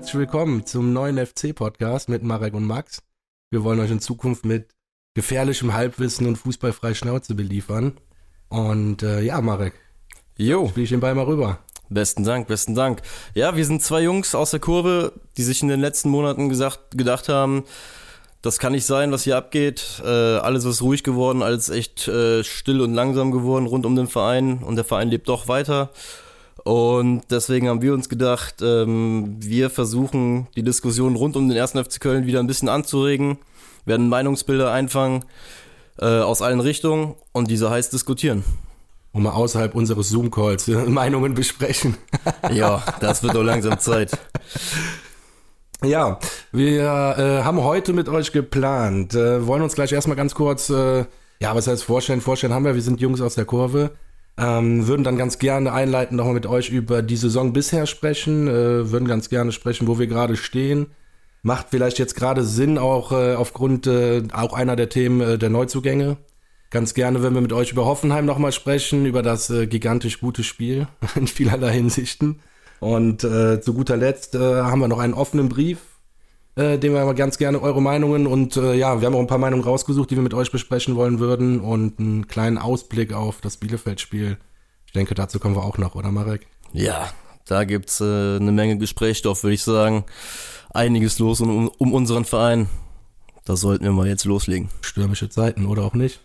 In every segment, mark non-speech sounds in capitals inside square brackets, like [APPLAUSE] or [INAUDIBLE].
herzlich willkommen zum neuen FC-Podcast mit Marek und Max. Wir wollen euch in Zukunft mit gefährlichem Halbwissen und fußballfrei Schnauze beliefern. Und äh, ja, Marek, Jo, spiele ich den Ball mal rüber. besten Dank, besten Dank. Ja, wir sind zwei Jungs aus der Kurve, die sich in den letzten Monaten gesagt, gedacht haben, das kann nicht sein, was hier abgeht. Äh, alles ist ruhig geworden, alles echt äh, still und langsam geworden rund um den Verein und der Verein lebt doch weiter. Und deswegen haben wir uns gedacht, ähm, wir versuchen die Diskussion rund um den ersten FC Köln wieder ein bisschen anzuregen, werden Meinungsbilder einfangen äh, aus allen Richtungen und diese heiß diskutieren. Und mal außerhalb unseres Zoom-Calls [LAUGHS] Meinungen besprechen. [LAUGHS] Ja, das wird doch langsam Zeit. Ja, wir äh, haben heute mit euch geplant. Äh, wollen uns gleich erstmal ganz kurz, äh, ja, was heißt vorstellen? Vorstellen haben wir, wir sind Jungs aus der Kurve. Ähm, würden dann ganz gerne einleiten, nochmal mit euch über die Saison bisher sprechen. Äh, würden ganz gerne sprechen, wo wir gerade stehen. Macht vielleicht jetzt gerade Sinn, auch äh, aufgrund äh, auch einer der Themen äh, der Neuzugänge. Ganz gerne würden wir mit euch über Hoffenheim nochmal sprechen, über das äh, gigantisch gute Spiel [LAUGHS] in vielerlei Hinsichten. Und äh, zu guter Letzt haben wir noch einen offenen Brief, äh, dem wir aber ganz gerne eure Meinungen und äh, ja, wir haben auch ein paar Meinungen rausgesucht, die wir mit euch besprechen wollen würden und einen kleinen Ausblick auf das Bielefeld-Spiel. Ich denke, dazu kommen wir auch noch, oder Marek? Ja, da gibt's äh, eine Menge Gesprächsstoff, würde ich sagen. Einiges los um, um unseren Verein. Da sollten wir mal jetzt loslegen. Stürmische Zeiten oder auch nicht.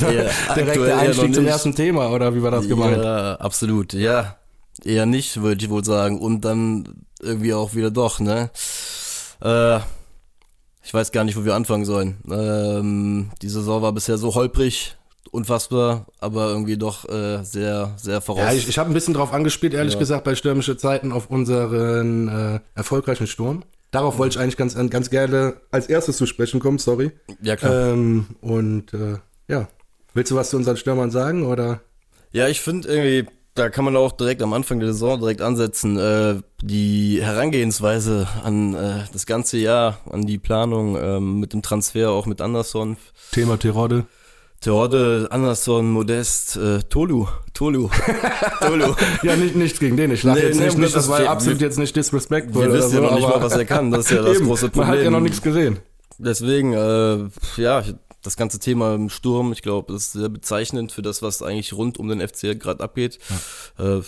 Ja, der eher noch Einstieg zum ersten Thema, oder wie war das gemeint? Ja, absolut. Ja, eher nicht, würde ich wohl sagen. Und dann irgendwie auch wieder doch, ne? Äh, ich weiß gar nicht, wo wir anfangen sollen. Ähm, die Saison war bisher so holprig, unfassbar, aber irgendwie doch äh, sehr, sehr voraus. Ja, ich, ich habe ein bisschen drauf angespielt, ehrlich Ja. gesagt, bei Stürmische Zeiten auf unseren äh, erfolgreichen Sturm. Darauf wollte ich eigentlich ganz, ganz gerne als erstes zu sprechen kommen, sorry. ja, klar. Ähm, und äh, ja, willst du was zu unseren Stürmern sagen oder? Ja, ich finde irgendwie, da kann man auch direkt am Anfang der Saison direkt ansetzen. Äh, die Herangehensweise an äh, das ganze Jahr, an die Planung ähm, mit dem Transfer, auch mit Anderson. Thema Tirode. Terodde, Anderson, Modest, äh, Tolu, Tolu, [LAUGHS] Tolu. Ja, nicht, nichts gegen den. Ich lache Nee, jetzt nee, nicht, nicht, das war wir- absolut jetzt nicht disrespectful. Wir wissen ja so, noch nicht mal, was er kann. Das ist ja das [LAUGHS] Eben, große Man hat ja Problem. noch nichts gesehen. Deswegen, äh, ja, das ganze Thema im Sturm, ich glaube, das ist sehr bezeichnend für das, was eigentlich rund um den FC gerade abgeht. Äh,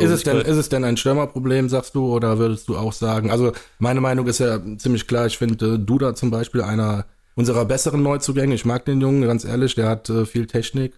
Ist es, denn, ist es denn ein Stürmerproblem, sagst du, oder würdest du auch sagen? Also, meine Meinung ist ja ziemlich klar. Ich finde, äh, Duda zum Beispiel einer unserer besseren Neuzugänge. Ich mag den Jungen, ganz ehrlich. Der hat äh, viel Technik.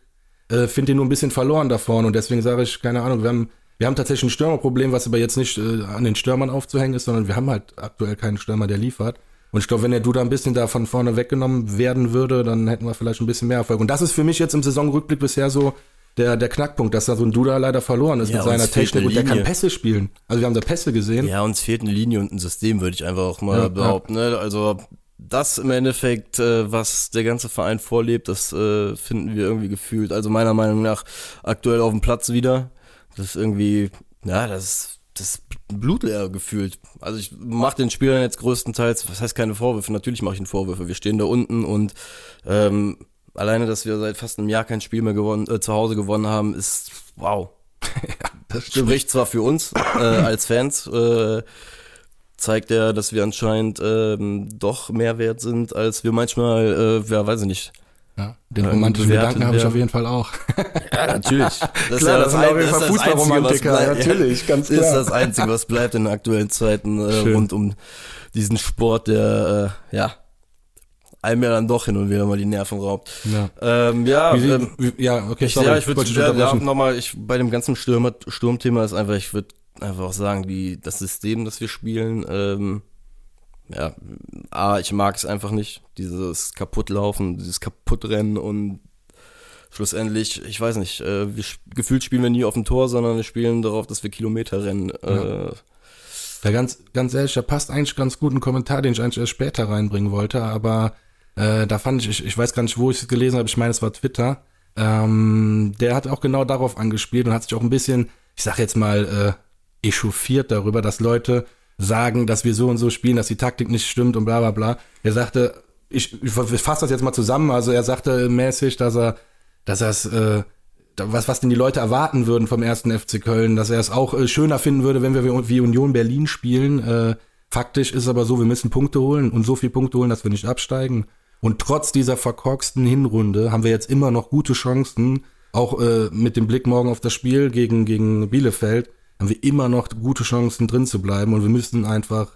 Äh, finde ihn nur ein bisschen verloren da vorne. Und deswegen sage ich, keine Ahnung, wir haben, wir haben tatsächlich ein Stürmerproblem, was aber jetzt nicht äh, an den Stürmern aufzuhängen ist, sondern wir haben halt aktuell keinen Stürmer, der liefert. Und ich glaube, wenn der Duda ein bisschen da von vorne weggenommen werden würde, dann hätten wir vielleicht ein bisschen mehr Erfolg. Und das ist für mich jetzt im Saisonrückblick bisher so der, der Knackpunkt, dass da so ein Duda leider verloren ist Ja, mit seiner Technik und der kann. Pässe spielen. Also wir haben da Pässe gesehen. Ja, uns fehlt eine Linie und ein System, würde ich einfach auch mal Ja, behaupten. Ne? Also das im Endeffekt, äh, was der ganze Verein vorlebt, das äh, finden wir irgendwie gefühlt. Also meiner Meinung nach aktuell auf dem Platz wieder. Das ist irgendwie, ja, das ist das blutleer gefühlt. Also ich mache den Spielern jetzt größtenteils, was heißt keine Vorwürfe, natürlich mache ich ihnen Vorwürfe. Wir stehen da unten und ähm, alleine, dass wir seit fast einem Jahr kein Spiel mehr gewonnen, äh, zu Hause gewonnen haben, ist wow. [LAUGHS] das Spricht zwar für uns äh, als Fans, äh, zeigt er, dass wir anscheinend ähm, doch mehr wert sind, als wir manchmal, äh, ja, weiß ich nicht. Ja, den Ähm, romantischen Gedanken habe ich auf jeden Fall auch. Ja, natürlich. [LAUGHS] Das Klar, das sind ein- auf jeden Fall das ist das Einzige, was Fußballromantiker, bleibt. [LAUGHS] natürlich, ganz Das ist klar. das Einzige, was bleibt in aktuellen Zeiten äh, rund um diesen Sport, der, äh, ja, einem ja dann doch hin und wieder mal die Nerven raubt. Ja. Ähm, ja, Wie, ähm, wie, ja, okay, Ich, sorry, ja, ich würde ja, ja, nochmal, ich bei dem ganzen Stürmer, Sturmthema ist einfach, ich würde einfach auch sagen, die, das System, das wir spielen, ähm, ja, A, ich mag es einfach nicht, dieses Kaputtlaufen, dieses Kaputtrennen und schlussendlich, ich weiß nicht, äh, wir, gefühlt spielen wir nie auf dem Tor, sondern wir spielen darauf, dass wir Kilometer rennen. Äh, Da ganz, ganz ehrlich, da passt eigentlich ganz gut ein Kommentar, den ich eigentlich erst später reinbringen wollte, aber äh, da fand ich, ich, ich weiß gar nicht, wo ich es gelesen habe, ich meine, es war Twitter. Ähm, der hat auch genau darauf angespielt und hat sich auch ein bisschen, ich sag jetzt mal, äh, echauffiert darüber, dass Leute sagen, dass wir so und so spielen, dass die Taktik nicht stimmt und bla bla bla. Er sagte, ich, ich fasse das jetzt mal zusammen. Also er sagte mäßig, dass er, dass er es, äh, was, was denn die Leute erwarten würden vom ersten FC Köln, dass er es auch äh, schöner finden würde, wenn wir wie Union Berlin spielen. Äh, faktisch ist aber so, wir müssen Punkte holen und so viel Punkte holen, dass wir nicht absteigen. Und trotz dieser verkorksten Hinrunde haben wir jetzt immer noch gute Chancen, auch äh, mit dem Blick morgen auf das Spiel gegen, gegen Bielefeld, haben wir immer noch gute Chancen drin zu bleiben und wir müssen einfach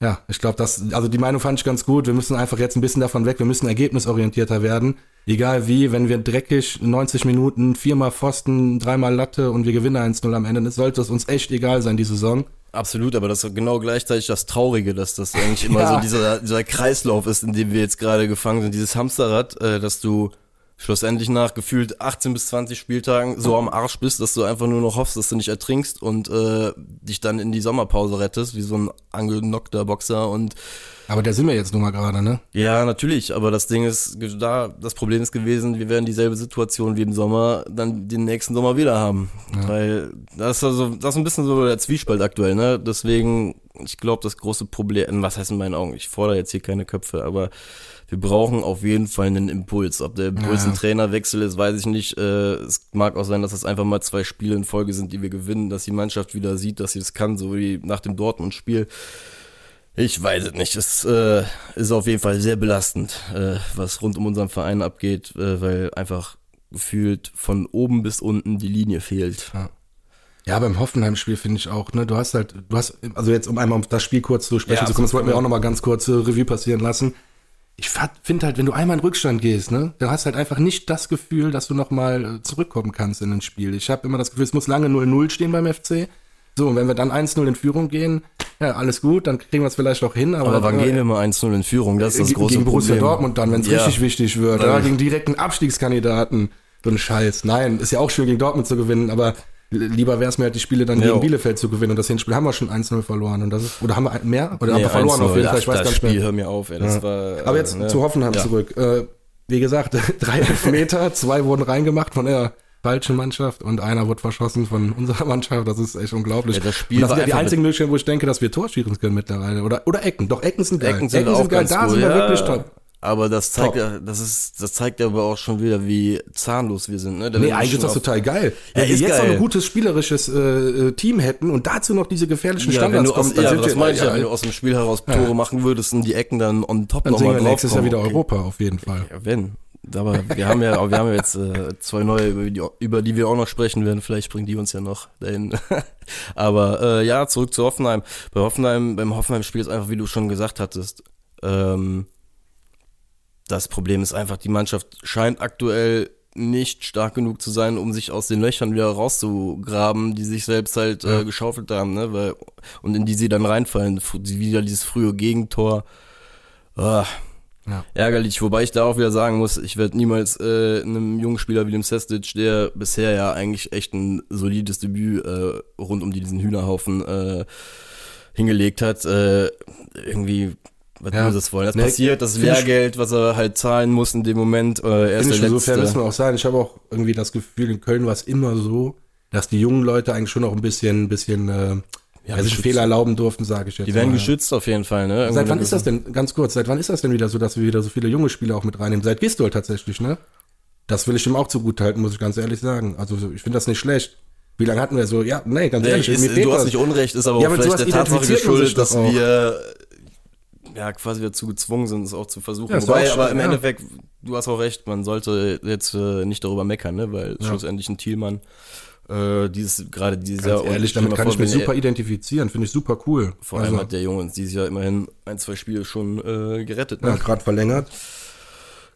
ja, ich glaube, das, also die Meinung fand ich ganz gut. Wir müssen einfach jetzt ein bisschen davon weg. Wir müssen ergebnisorientierter werden. Egal wie, wenn wir dreckig 90 Minuten, viermal Pfosten, dreimal Latte und wir gewinnen 1-0 am Ende, dann sollte es uns echt egal sein, die Saison. Absolut, aber das ist genau gleichzeitig das Traurige, dass das eigentlich immer [LAUGHS] ja. so dieser, dieser Kreislauf ist, in dem wir jetzt gerade gefangen sind. Dieses Hamsterrad, äh, dass du schlussendlich nach gefühlt 18 bis 20 Spieltagen so am Arsch bist, dass du einfach nur noch hoffst, dass du nicht ertrinkst und äh, dich dann in die Sommerpause rettest, wie so ein angenockter Boxer und aber der sind wir jetzt nun mal gerade, ne? Ja, natürlich, aber das Ding ist, da, das Problem ist gewesen, wir werden dieselbe Situation wie im Sommer dann den nächsten Sommer wieder haben. Ja. Weil das ist also, das ist ein bisschen so der Zwiespalt aktuell, ne? Deswegen, ich glaube, das große Problem, was heißt in meinen Augen, ich fordere jetzt hier keine Köpfe, aber wir brauchen auf jeden Fall einen Impuls. Ob der Impuls ja. ein Trainerwechsel ist, weiß ich nicht. Äh, es mag auch sein, dass das einfach mal zwei Spiele in Folge sind, die wir gewinnen, dass die Mannschaft wieder sieht, dass sie das kann, so wie nach dem Dortmund-Spiel. Ich weiß es nicht. Es äh, ist auf jeden Fall sehr belastend, äh, was rund um unseren Verein abgeht, äh, weil einfach gefühlt von oben bis unten die Linie fehlt. Ja. Ja, beim Hoffenheim-Spiel finde ich auch, ne, du hast halt, du hast, also jetzt um einmal auf das Spiel kurz zu sprechen ja, zu kommen, das wollten wir auch nochmal ganz kurz äh, Revue passieren lassen ich finde halt, wenn du einmal in Rückstand gehst, ne, dann hast du halt einfach nicht das Gefühl, dass du nochmal äh, zurückkommen kannst in ein Spiel. Ich habe immer das Gefühl, es muss lange 0-0 stehen beim FC. So, und wenn wir dann 1-0 in Führung gehen, ja, alles gut, dann kriegen wir es vielleicht auch hin. Aber, aber wann äh, gehen wir mal 1-0 in Führung? Das ist das große Gegen Borussia Problem. Dortmund dann, wenn es ja. richtig wichtig wird. Ja. Gegen direkten Abstiegskandidaten. So ein Scheiß. Nein, ist ja auch schön, gegen Dortmund zu gewinnen, aber Lieber wäre es mir halt, die Spiele dann ja. gegen Bielefeld zu gewinnen. Und das Hinspiel haben wir schon 1-0 verloren. Und das ist, oder haben wir mehr? Oder nee, haben wir verloren auf jeden Fall? Ich weiß das Spiel, hör mir auf, ey, ja. war, Aber jetzt äh, zu Hoffenheim ja. zurück. Äh, wie gesagt, [LAUGHS] drei Meter, zwei wurden reingemacht von der falschen Mannschaft und einer wurde verschossen von unserer Mannschaft. Das ist echt unglaublich. Ja, das Spiel das sind ja die einzigen Möglichkeiten, wo ich denke, dass wir Tor schießen können mittlerweile. Oder, oder Ecken. Doch, Ecken sind geil. Ecken sind, Ecken sind geil. Da cool. sind wir wirklich top. Aber das zeigt ja, das ist, das zeigt ja aber auch schon wieder, wie zahnlos wir sind. Ne? Da nee, eigentlich ist das total geil. Ja, Wenn wir jetzt geil. noch ein gutes spielerisches äh, äh, Team hätten und dazu noch diese gefährlichen ja, Standards kommen, ja, das meine ich ja, wenn du aus dem Spiel heraus Tore machen würdest und die Ecken dann on top nochmal drauf nächstes Jahr wieder Europa auf jeden Fall. Ja, wenn. Aber wir haben ja, wir haben ja jetzt äh, zwei neue, über die, über die wir auch noch sprechen werden. Vielleicht bringen die uns ja noch dahin. [LAUGHS] Aber äh, ja, zurück zu Hoffenheim. Bei Hoffenheim, beim Hoffenheim-Spiel ist einfach, wie du schon gesagt hattest, ähm, das Problem ist einfach, die Mannschaft scheint aktuell nicht stark genug zu sein, um sich aus den Löchern wieder rauszugraben, die sich selbst halt äh, ja. äh, geschaufelt haben, ne? Weil, und in die sie dann reinfallen. Wieder dieses frühe Gegentor. Oh, ja. Ärgerlich, wobei ich da auch wieder sagen muss, ich werde niemals äh, einem jungen Spieler wie dem Sestic, der bisher ja eigentlich echt ein solides Debüt äh, rund um diesen Hühnerhaufen äh, hingelegt hat, äh, irgendwie was ja. das wollen. Das nee, passiert, das Lehrgeld, was er halt zahlen muss in dem Moment. Äh, er ist der so fair müssen wir auch sein. Ich habe auch irgendwie das Gefühl, in Köln war es immer so, dass die jungen Leute eigentlich schon noch ein bisschen, bisschen äh, ja, sich Fehler erlauben durften, sage ich jetzt. Die werden mal. geschützt auf jeden Fall, ne? Seit wann ist das denn, ganz kurz, seit wann ist das denn wieder so, dass wir wieder so viele junge Spieler auch mit reinnehmen? Seit Gistol tatsächlich, ne? Das will ich ihm auch zugutehalten, muss ich ganz ehrlich sagen. Also ich finde das nicht schlecht. Wie lange hatten wir so? Ja, nee, ganz nee, ehrlich. Ist, du hast nicht Unrecht, ist aber ja, auch vielleicht der Tatsache geschuldet, dass wir ja quasi dazu gezwungen sind, es auch zu versuchen. Ja, Wobei, aber im ja. Endeffekt, du hast auch recht, man sollte jetzt äh, nicht darüber meckern, ne? weil ja. schlussendlich ein Thielmann äh, dieses gerade dieser Ganz ehrlich, damit kann ich mich super identifizieren, finde ich super cool. Vor allem also. hat der Junge uns dieses Jahr immerhin ein, zwei Spiele schon äh, gerettet. Ne? Ja, gerade verlängert.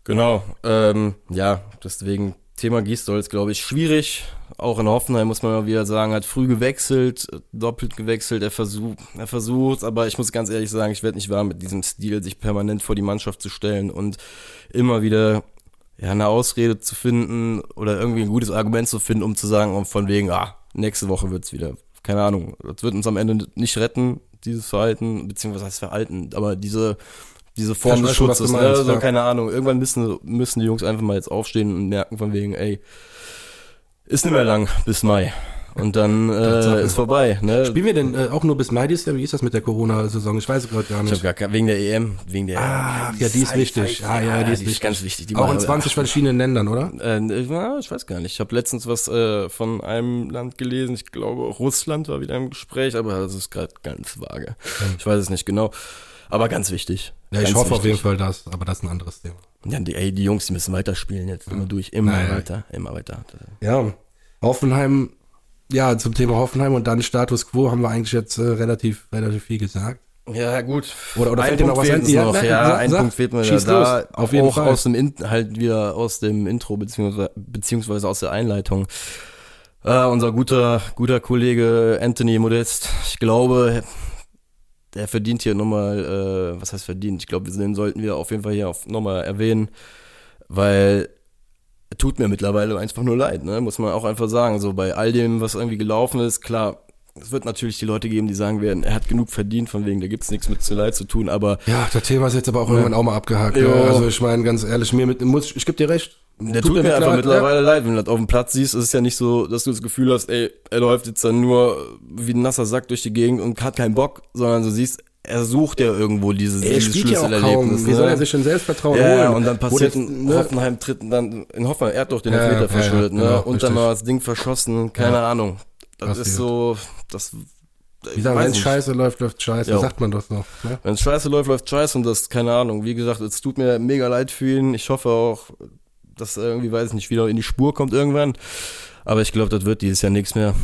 Genau, ähm, ja, deswegen Thema Gisdol glaube ich, schwierig. Auch in Hoffenheim muss man mal wieder sagen, hat früh gewechselt, doppelt gewechselt, er versucht, er versucht, aber ich muss ganz ehrlich sagen, ich werde nicht warm mit diesem Stil, sich permanent vor die Mannschaft zu stellen und immer wieder ja, eine Ausrede zu finden oder irgendwie ein gutes Argument zu finden, um zu sagen, von wegen, ah, nächste Woche wird's wieder. Keine Ahnung. Das wird uns am Ende nicht retten, dieses Verhalten, beziehungsweise heißt Verhalten, aber diese diese Form des Schutzes, ne? so, ja. keine Ahnung. Irgendwann müssen, müssen die Jungs einfach mal jetzt aufstehen und merken von wegen, ey, ist nicht mehr lang bis Mai. Und dann äh, ist vorbei. Ne? Spielen wir denn äh, auch nur bis Mai dieses Jahr? Wie ist das mit der Corona-Saison? Ich weiß es gerade gar Ich nicht. hab gar wegen der EM, wegen der Ah, ja, die ist wichtig. Ah, ja, die ist wichtig. ganz wichtig. Die auch in machen- 20 verschiedenen Ländern, oder? Äh, na, ich weiß gar nicht. Ich habe letztens was äh, von einem Land gelesen. Ich glaube, Russland war wieder im Gespräch, aber das ist gerade ganz vage. Ich weiß es nicht genau. Aber ganz wichtig. Ja, ich ganz hoffe auf jeden wichtig. Fall das, aber das ist ein anderes Thema. Ja, die, ey, die Jungs, die müssen weiterspielen jetzt. Immer durch. Immer Naja. weiter. Immer weiter. Ja, Hoffenheim, ja, zum Thema Hoffenheim und dann Status Quo haben wir eigentlich jetzt äh, relativ, relativ viel gesagt. Ja, gut. Oder- oder ein fällt dir noch Punkt was ein? Ja, noch. nein, Ja, sag- ein. Punkt fehlt mir Schieß da. los. Auf jeden auch Fall. aus dem In halt wieder aus dem Intro beziehungsweise, beziehungsweise aus der Einleitung. Äh, unser guter guter Kollege Anthony Modest. Ich glaube, der verdient hier nochmal, äh, was heißt verdient? Ich glaube, den sollten wir auf jeden Fall hier auf nochmal erwähnen, weil tut mir mittlerweile einfach nur leid, ne? Muss man auch einfach sagen. So bei all dem, was irgendwie gelaufen ist, klar, es wird natürlich die Leute geben, die sagen werden, er hat genug verdient, von wegen, da gibt's nichts mit zu leid zu tun, aber Ja, das Thema ist jetzt aber auch irgendwann auch mal abgehakt. Ja. Also ich meine, ganz ehrlich, mir mit, muss, ich gebe dir recht. Der tut, mir leid, einfach ja. mittlerweile leid. Wenn du das auf dem Platz siehst, ist es ja nicht so, dass du das Gefühl hast, ey, er läuft jetzt dann nur wie ein nasser Sack durch die Gegend und hat keinen Bock, sondern du siehst, er sucht ja irgendwo dieses, Er dieses ja Schlüsselerlebnis. kaum. Wie ne? soll er sich denn Selbstvertrauen Ja, holen? und dann passiert das, in ne? Hoffenheim tritt dann in Hoffenheim, er hat doch den Ja, Elfmeter ja, verschuldet, ja, ne? genau, und dann richtig. noch das Ding verschossen, keine Ja. Ahnung. Das Passiert. ist so, das. Wie sagen, wenn. Scheiße läuft, läuft Scheiße. Ja. Sagt man das noch. Ne? Wenn es scheiße läuft, läuft scheiße und das, keine Ahnung. Wie gesagt, es tut mir mega leid für ihn. Ich hoffe auch, dass er irgendwie, weiß ich nicht, wieder in die Spur kommt irgendwann. Aber ich glaube, das wird dieses Jahr nichts mehr.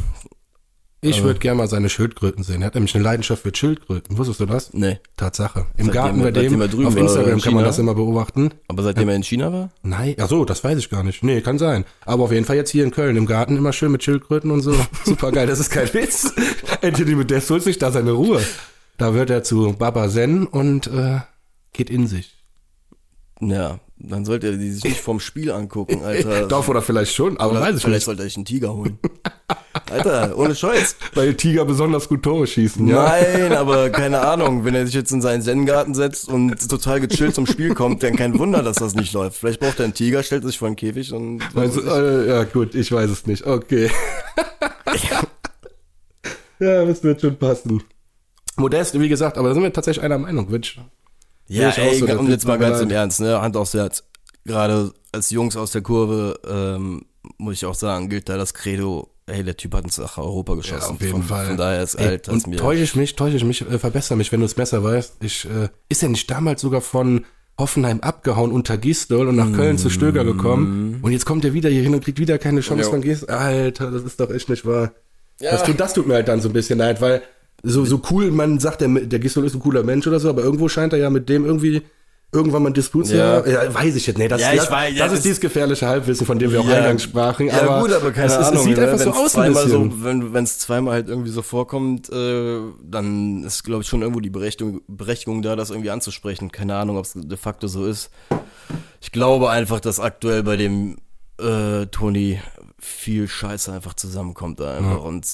Ich würde gerne mal seine Schildkröten sehen. Er hat nämlich eine Leidenschaft für Schildkröten. Wusstest du das? Nee. Tatsache. Im Seitdem Garten bei dem, drüben auf Instagram in kann man das immer beobachten. Aber seitdem er in China war? Nein, ach so, das weiß ich gar nicht. Nee, kann sein. Aber auf jeden Fall jetzt hier in Köln im Garten immer schön mit Schildkröten und so. [LAUGHS] Super geil, das ist kein Witz. [LAUGHS] Anthony Modest holt sich da seine Ruhe. Da wird er zu Baba Zen und äh, geht in sich. Ja, dann sollte er die sich nicht vom Spiel angucken, Alter. [LAUGHS] Darf oder vielleicht schon, aber Oder weiß ich vielleicht nicht. sollte er sich einen Tiger holen. Alter, ohne Scheiß. Weil Tiger besonders gut Tore schießen, ja. Nein, [LAUGHS] aber keine Ahnung, wenn er sich jetzt in seinen Zen-Garten setzt und total gechillt zum Spiel kommt, dann kein Wunder, dass das nicht läuft. Vielleicht braucht er einen Tiger, stellt sich vor einen Käfig und Also, äh, ja, gut, ich weiß es nicht. Okay. [LAUGHS] ja, das wird schon passen. Modest, wie gesagt, aber da sind wir tatsächlich einer Meinung. Witsch. Ja, ey, so, und jetzt mal ganz im. Ernst, ne, Hand aufs Herz. Gerade als Jungs aus der Kurve, ähm, muss ich auch sagen, gilt da das Credo, ey, der Typ hat uns nach Europa geschossen. auf jeden von, Fall. Von daher ist Ey, alt, und mir. täusche ich mich, täusche ich mich, äh, verbessere mich, wenn du es besser weißt. Ich, äh, ist er nicht damals sogar von Hoffenheim abgehauen unter Gistol und nach Köln zu Stöger gekommen? Und jetzt kommt er wieder hier hin und kriegt wieder keine Chance Jo. von Gistol. Alter, das ist doch echt nicht wahr. Ja. Das, tut, das tut mir halt dann so ein bisschen leid, weil so, so cool, man sagt, der, der Gistol ist ein cooler Mensch oder so, aber irgendwo scheint er ja mit dem irgendwie irgendwann mal einen Disput zu Ja. haben. Ja, weiß ich jetzt. Nee, das, Ja, das, weiß, ja, das ist dieses gefährliche Halbwissen, von dem wir auch Ja. eingangs sprachen. Ja, aber gut, aber keine es, Ahnung. es sieht ne? einfach so aus ein so, wenn es zweimal halt irgendwie so vorkommt, äh, dann ist, glaube ich, schon irgendwo die Berechtigung, Berechtigung da, das irgendwie anzusprechen. Keine Ahnung, ob es de facto so ist. Ich glaube einfach, dass aktuell bei dem äh, Toni viel Scheiße einfach zusammenkommt da einfach. Und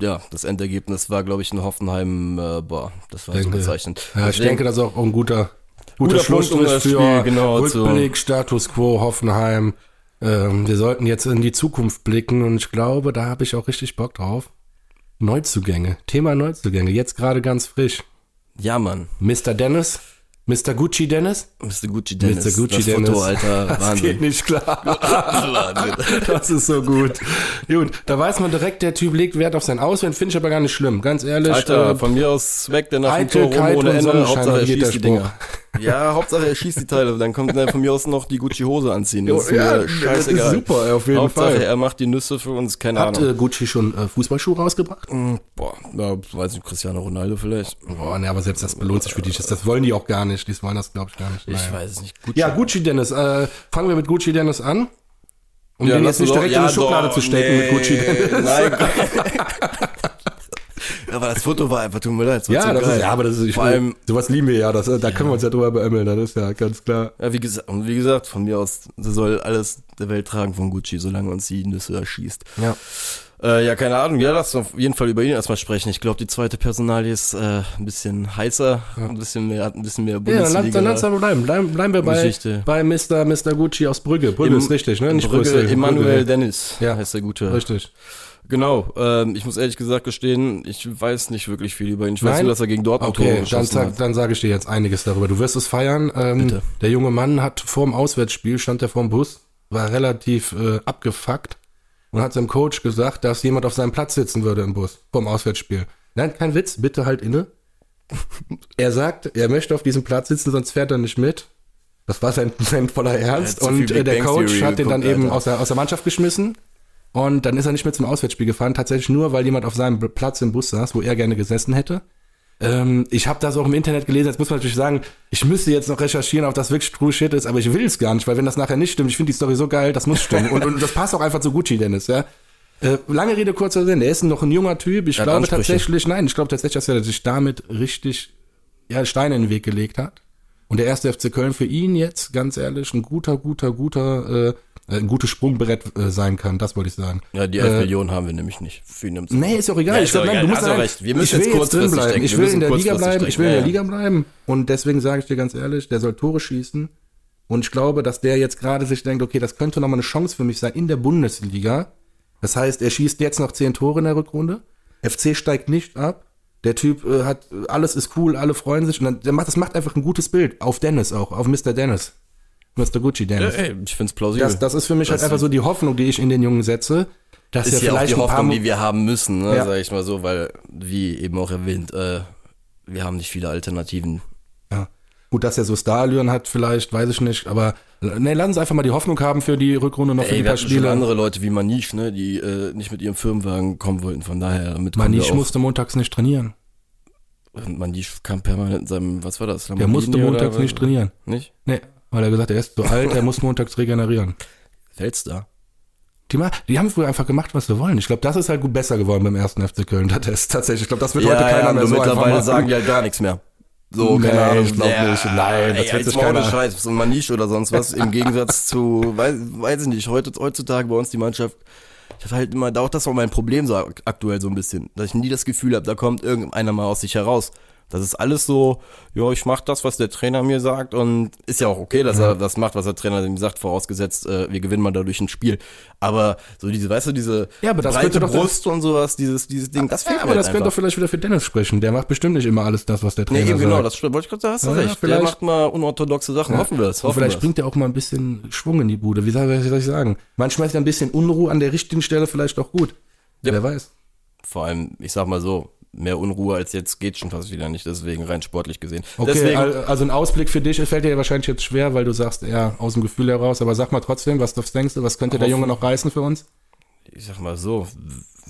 ja, das Endergebnis war, glaube ich, in Hoffenheim, äh, boah, das war so Denke- bezeichnend. Ja, ich denke, das ist auch ein guter, guter, Guter das für Spiel, genau, Rückblick, Status Quo, Hoffenheim. Ähm, wir sollten jetzt in die Zukunft blicken und ich glaube, da habe ich auch richtig Bock drauf. Neuzugänge, Thema Neuzugänge, jetzt gerade ganz frisch. Ja, Mann. Mr. Dennis, Mr. Gucci Dennis. Mr. Gucci Dennis. Mr. Gucci das Dennis. Foto, Alter, [LAUGHS] Das Wahnsinn. geht nicht klar. [LAUGHS] Das ist so gut. Gut, da weiß man direkt, der Typ legt Wert auf sein Aussehen, finde ich aber gar nicht schlimm. Ganz ehrlich. Alter, äh, von mir aus weg, der nach dem Tor rum ohne Ende. Hauptsache er schießt die? Dinger. Ja, Hauptsache er schießt die Teile. Dann kommt er von mir aus noch die Gucci-Hose anziehen. Das ist ja, mir das scheißegal. ist super, auf jeden Hauptsache Fall. er macht die Nüsse für uns, keine Hat Ahnung. äh, Gucci schon äh, Fußballschuhe rausgebracht? Hm, Boah, ja, weiß nicht, Cristiano Ronaldo vielleicht. Boah, ne, aber selbst das belohnt sich für. Das, das wollen die auch gar nicht. Die wollen das, glaube ich, gar nicht. Ich Naja. weiß es nicht. Gucci. Ja, Gucci Dennis. Äh, fangen wir mit Gucci Dennis an. Um Ja, den jetzt nicht direkt doch- in ja, die Schublade doch, zu stecken mit nee, Gucci Dennis. Nein. [LAUGHS] aber das Foto war einfach, tut mir leid. Ja, geil. ist, ja, aber das ist, ich, Vor allem, sowas lieben wir ja, das, äh, da können wir uns ja drüber beämmeln, das ist ja ganz klar. ja, wie gesagt, und wie gesagt, von mir aus, das soll alles der Welt tragen von Gucci, solange uns die Nüsse erschießt. Ja. Äh, ja, keine Ahnung. Ja, lass uns auf jeden Fall über ihn erstmal sprechen. Ich glaube, die zweite Personalie ist äh, ein bisschen heißer, ein bisschen mehr, hat ein bisschen mehr Ja, dann lass, Bundesliga. dann aber bleiben. Bleiben, bleiben wir bei, Geschichte. bei Mr. Mr. Gucci aus Brügge. Brügge Im- ist richtig, ne? Nicht Brügge, Brüssel. Emanuel Brügge. Dennis Ja, heißt der gute. Richtig. Genau, ähm, ich muss ehrlich gesagt gestehen, ich weiß nicht wirklich viel über ihn. Ich weiß Nein? nur, dass er gegen Dortmund Tore Okay, dann, geschossen sag, hat. dann sage ich dir jetzt einiges darüber. Du wirst es feiern. Ähm, Bitte. Der junge Mann hat vor dem Auswärtsspiel, stand er vor dem Bus, war relativ äh, abgefuckt und hat seinem Coach gesagt, dass jemand auf seinem Platz sitzen würde im Bus vor dem Auswärtsspiel. Nein, kein Witz, bitte halt inne. [LAUGHS] Er sagt, er möchte auf diesem Platz sitzen, sonst fährt er nicht mit. Das war sein, [LAUGHS] sein voller Ernst. Er zu und äh, der Bang Coach Theory hat den dann eben aus der, aus der Mannschaft geschmissen. Und dann ist er nicht mehr zum Auswärtsspiel gefahren, tatsächlich nur, weil jemand auf seinem Platz im Bus saß, wo er gerne gesessen hätte. Ähm, ich habe das auch im Internet gelesen, jetzt muss man natürlich sagen, ich müsste jetzt noch recherchieren, ob das wirklich True Shit ist, aber ich will es gar nicht, weil wenn das nachher nicht stimmt, ich finde die Story so geil, das muss stimmen. und, und das passt auch einfach zu Gucci, Dennis, ja. Äh, lange Rede, kurzer Sinn, der ist noch ein junger Typ. Ich Er hat glaube tatsächlich, nein, ich glaube tatsächlich, dass er sich damit richtig ja, Steine in den Weg gelegt hat. Und der erste FC Köln für ihn jetzt, ganz ehrlich, ein guter, guter, guter, äh, ein gutes Sprungbrett äh, sein kann, das wollte ich sagen. Ja, die 11 Millionen haben wir nämlich nicht für Nee, ist auch egal. Ja, ich ist glaube, doch nein, du musst sagen, recht. Wir müssen ich will jetzt drin bleiben. denken. Ich will in der Liga bleiben. Ich will in denken. der Ja, Liga bleiben. Und deswegen sage ich dir ganz ehrlich, der soll Tore schießen. Und ich glaube, dass der jetzt gerade sich denkt, okay, das könnte nochmal eine Chance für mich sein in der Bundesliga. Das heißt, er schießt jetzt noch zehn Tore in der Rückrunde. FC steigt nicht ab. Der Typ äh, hat, alles ist cool, alle freuen sich. Und dann, der macht, das macht einfach ein gutes Bild. Auf Dennis auch, auf Mr. Dennis. Mr. Gucci Dennis. ey, ich find's plausibel. Das, das ist für mich halt Das einfach so die Hoffnung, die ich in den Jungen setze, dass ist ja auch vielleicht die ein paar Hoffnung, die wir haben müssen, ne, Ja. sag ich mal so, weil, wie eben auch erwähnt, äh, wir haben nicht viele Alternativen. Ja. Gut, dass er so Starallüren hat, vielleicht, weiß ich nicht, aber ne, lass uns einfach mal die Hoffnung haben für die Rückrunde noch für Ey, die wir paar hatten schon Spiele. andere Leute wie Manish, ne, die äh, nicht mit ihrem Firmenwagen kommen wollten, von daher wir auch. musste montags nicht trainieren. Und Manish kam permanent in seinem, was war das? Der musste montags nicht trainieren. Nicht? Nee, weil er gesagt hat, er ist zu alt, er muss montags regenerieren. Weltstar. Die, die haben früher einfach gemacht, was sie wollen. Ich glaube, das ist halt gut besser geworden beim ersten FC Köln. Das ist tatsächlich, ich glaube, das wird heute keiner mehr nur so mittlerweile sagen die halt gar nichts mehr. So, Nee, keine Ahnung. ich glaub nicht. Nein, das ey, wird sich keiner- Scheiß, so ein Manish oder sonst was, im [LAUGHS] Gegensatz zu, weiß, weiß ich nicht, heute, heutzutage bei uns die Mannschaft, ich hatte halt immer, auch das war mein Problem so ak- aktuell so ein bisschen, dass ich nie das Gefühl habe, da kommt irgendeiner mal aus sich heraus. Das ist alles so, ja, ich mach das, was der Trainer mir sagt und ist ja auch okay, dass er das macht, was der Trainer ihm sagt, vorausgesetzt, äh, wir gewinnen mal dadurch ein Spiel. Aber so diese, weißt du, diese Ja, aber das breite doch- Brust und sowas, dieses, dieses Ding, das fehlt Ja, aber das halt könnte doch vielleicht wieder für Dennis sprechen. Der macht bestimmt nicht immer alles das, was der Nee, Trainer eben genau, sagt. das stimmt. Wollte ich gerade sagen, hast du Ja, recht. Der vielleicht- macht mal unorthodoxe Sachen. Hoffen wir es. Und Hoffen vielleicht wir es. bringt er auch mal ein bisschen Schwung in die Bude. Wie soll, ich sagen? Manchmal ist ja ein bisschen Unruhe an der richtigen Stelle vielleicht auch gut. Ja. Wer weiß. Vor allem, ich sag mal so, mehr Unruhe als jetzt geht schon fast wieder nicht, deswegen rein sportlich gesehen. Okay, deswegen, al- also ein Ausblick für dich fällt dir wahrscheinlich jetzt schwer, weil du sagst eher aus dem Gefühl heraus. Aber sag mal trotzdem, was, was denkst du, was könnte der Junge noch reißen für uns? ich sag mal so,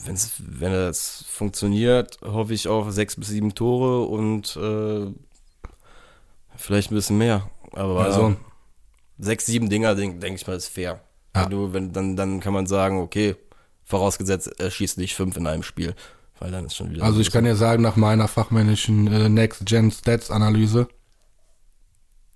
wenn's, wenn das funktioniert, hoffe ich auf sechs bis sieben Tore und äh, vielleicht ein bisschen mehr. Aber Also, sechs, sieben Dinger, denke denk ich mal, ist fair. Ja. Wenn du, wenn, dann, dann kann man sagen, okay, vorausgesetzt, er schießt nicht fünf in einem Spiel. Weil dann ist schon wieder. also ich kann dir sagen, nach meiner fachmännischen äh, Next-Gen-Stats-Analyse,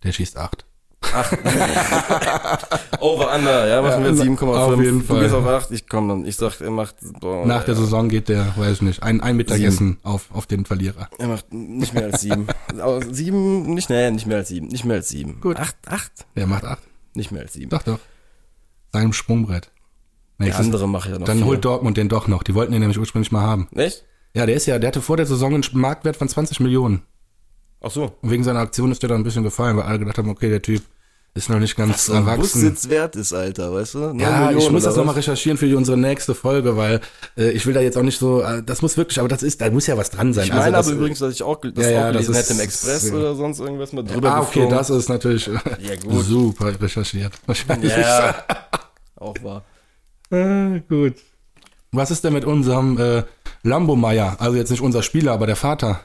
der schießt acht. [LAUGHS] Over under, ja, machen wir Ja, 7,5. auf jeden Du Fall. gehst auf 8, ich komm dann. Ich sag, er macht, boah, Nach der Saison geht der, weiß ich nicht, ein, ein Mittagessen auf, auf den Verlierer. er macht nicht mehr als 7. 7, [LAUGHS] nicht, nee, nicht mehr als 7. Nicht mehr als 7. Gut. 8, 8? Der macht acht. Nicht mehr als 7. Doch, doch. Seinem Sprungbrett. Der Nächstes- andere macht ja noch Dann vier. holt Dortmund den doch noch. Die wollten ihn nämlich ursprünglich mal haben. Echt? Ja, der ist ja, der hatte vor der Saison einen Marktwert von 20 Millionen. Ach so. Und wegen seiner Aktion ist der dann ein bisschen gefallen, weil alle gedacht haben, okay, der Typ ist noch nicht ganz ein erwachsen. Bussitz wert ist, Alter, weißt du? Ja, ich Millionen muss das nochmal was? recherchieren für unsere nächste Folge, weil äh, ich will da jetzt auch nicht so, äh, das muss wirklich, aber das ist, da muss ja was dran sein. Ich meine das, aber übrigens, dass ich auch, das Ja, ja, auch das gelesen ist- hätte im Express ja. oder sonst irgendwas mal drüber Ah, okay, geflogen. das ist natürlich Ja, [LAUGHS] super recherchiert. Wahrscheinlich. Ja, auch wahr. Äh, gut. Was ist denn mit unserem äh, Lambo-Meier? Also jetzt nicht unser Spieler, aber der Vater.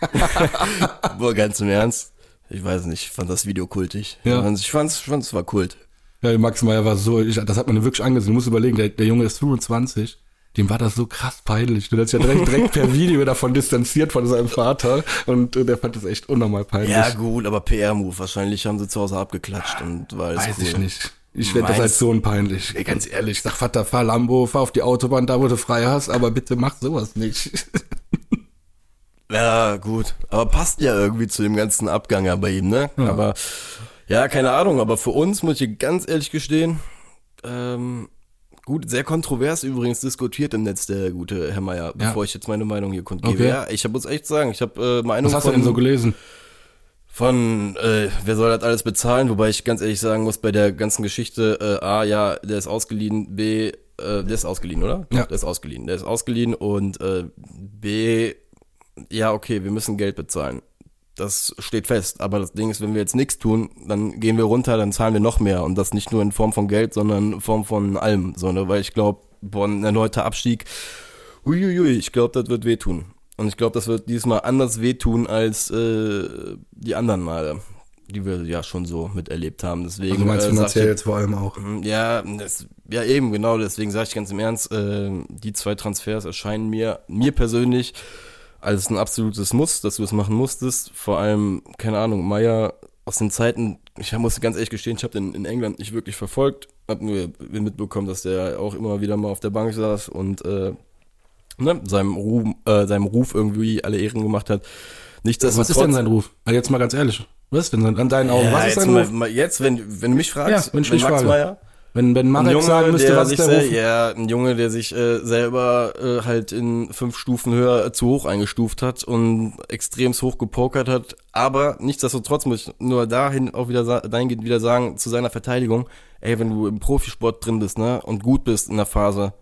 [LAUGHS] Boah, ganz im Ernst. Ich weiß nicht, ich fand das Video kultig. Ja. Ich fand's, ich fand's, es war Kult. Ja, Max Meyer war so, ich, das hat man wirklich angesehen. Du musst überlegen, der, der Junge ist 25. Dem war das so krass peinlich. Der hat sich ja direkt, direkt per [LAUGHS] Video davon distanziert von seinem Vater. Und äh, der fand das echt unnormal peinlich. Ja, gut, aber PR-Move. Wahrscheinlich haben sie zu Hause abgeklatscht und war alles Weiß cool. ich nicht. Ich fände das als Sohn peinlich. Ey, ganz ehrlich, sag Vater, fahr Lambo, fahr auf die Autobahn, da wo du frei hast, aber bitte mach sowas nicht. [LAUGHS] Ja, gut. Aber passt ja irgendwie zu dem ganzen Abgang ja bei ihm, ne? Aber, ja, keine Ahnung. Aber für uns, muss ich ganz ehrlich gestehen, ähm, gut, sehr kontrovers übrigens diskutiert im Netz, der gute Herr Meier, Ja. bevor ich jetzt meine Meinung hier kundgebe. Okay. Ja, ich muss echt sagen, ich habe äh, Meinung Was hast du von, denn so gelesen? Von äh, wer soll das alles bezahlen, wobei ich ganz ehrlich sagen muss, bei der ganzen Geschichte, äh, A, ja, der ist ausgeliehen, B, äh, der ist ausgeliehen, oder? Ja. Der ist ausgeliehen. Der ist ausgeliehen und äh, B, ja, okay, wir müssen Geld bezahlen. Das steht fest. Aber das Ding ist, wenn wir jetzt nichts tun, dann gehen wir runter, dann zahlen wir noch mehr. Und das nicht nur in Form von Geld, sondern in Form von allem. So, ne? Weil ich glaube, boah, ein erneuter Abstieg, uiuiui, ich glaube, das wird wehtun. Und ich glaube, das wird diesmal anders wehtun als äh, die anderen Male, die wir ja schon so miterlebt haben. Deswegen, Also meinst äh, finanziell ich- jetzt vor allem auch. Mhm, Ja, das, ja eben, genau, deswegen sage ich ganz im Ernst, äh, die zwei Transfers erscheinen mir, mir persönlich als ein absolutes Muss, dass du es machen musstest. Vor allem, keine Ahnung, Meier aus den Zeiten, ich muss ganz ehrlich gestehen, ich habe den in England nicht wirklich verfolgt, habe nur mitbekommen, dass der auch immer wieder mal auf der Bank saß und äh, ne, seinem, Ruhm, äh, seinem Ruf irgendwie alle Ehren gemacht hat. Nichtsdestotrotz, Was ist denn sein Ruf? Also Jetzt mal ganz ehrlich. Was ist denn sein, an deinen Augen? ja, was ist sein Ruf? mal jetzt, wenn, wenn du mich fragst, Ja, wenn ich dich Max frage. Meyer, Wenn, wenn ein Marek Junge, sagen müsste, was ist der Ruf? ja, ein Junge, der sich äh, selber äh, halt in fünf Stufen höher zu hoch eingestuft hat und extremst hoch gepokert hat. Aber nichtsdestotrotz muss ich nur dahin auch wieder dahingehend wieder sagen, zu seiner Verteidigung, ey, wenn du im Profisport drin bist, ne, und gut bist in der Phase,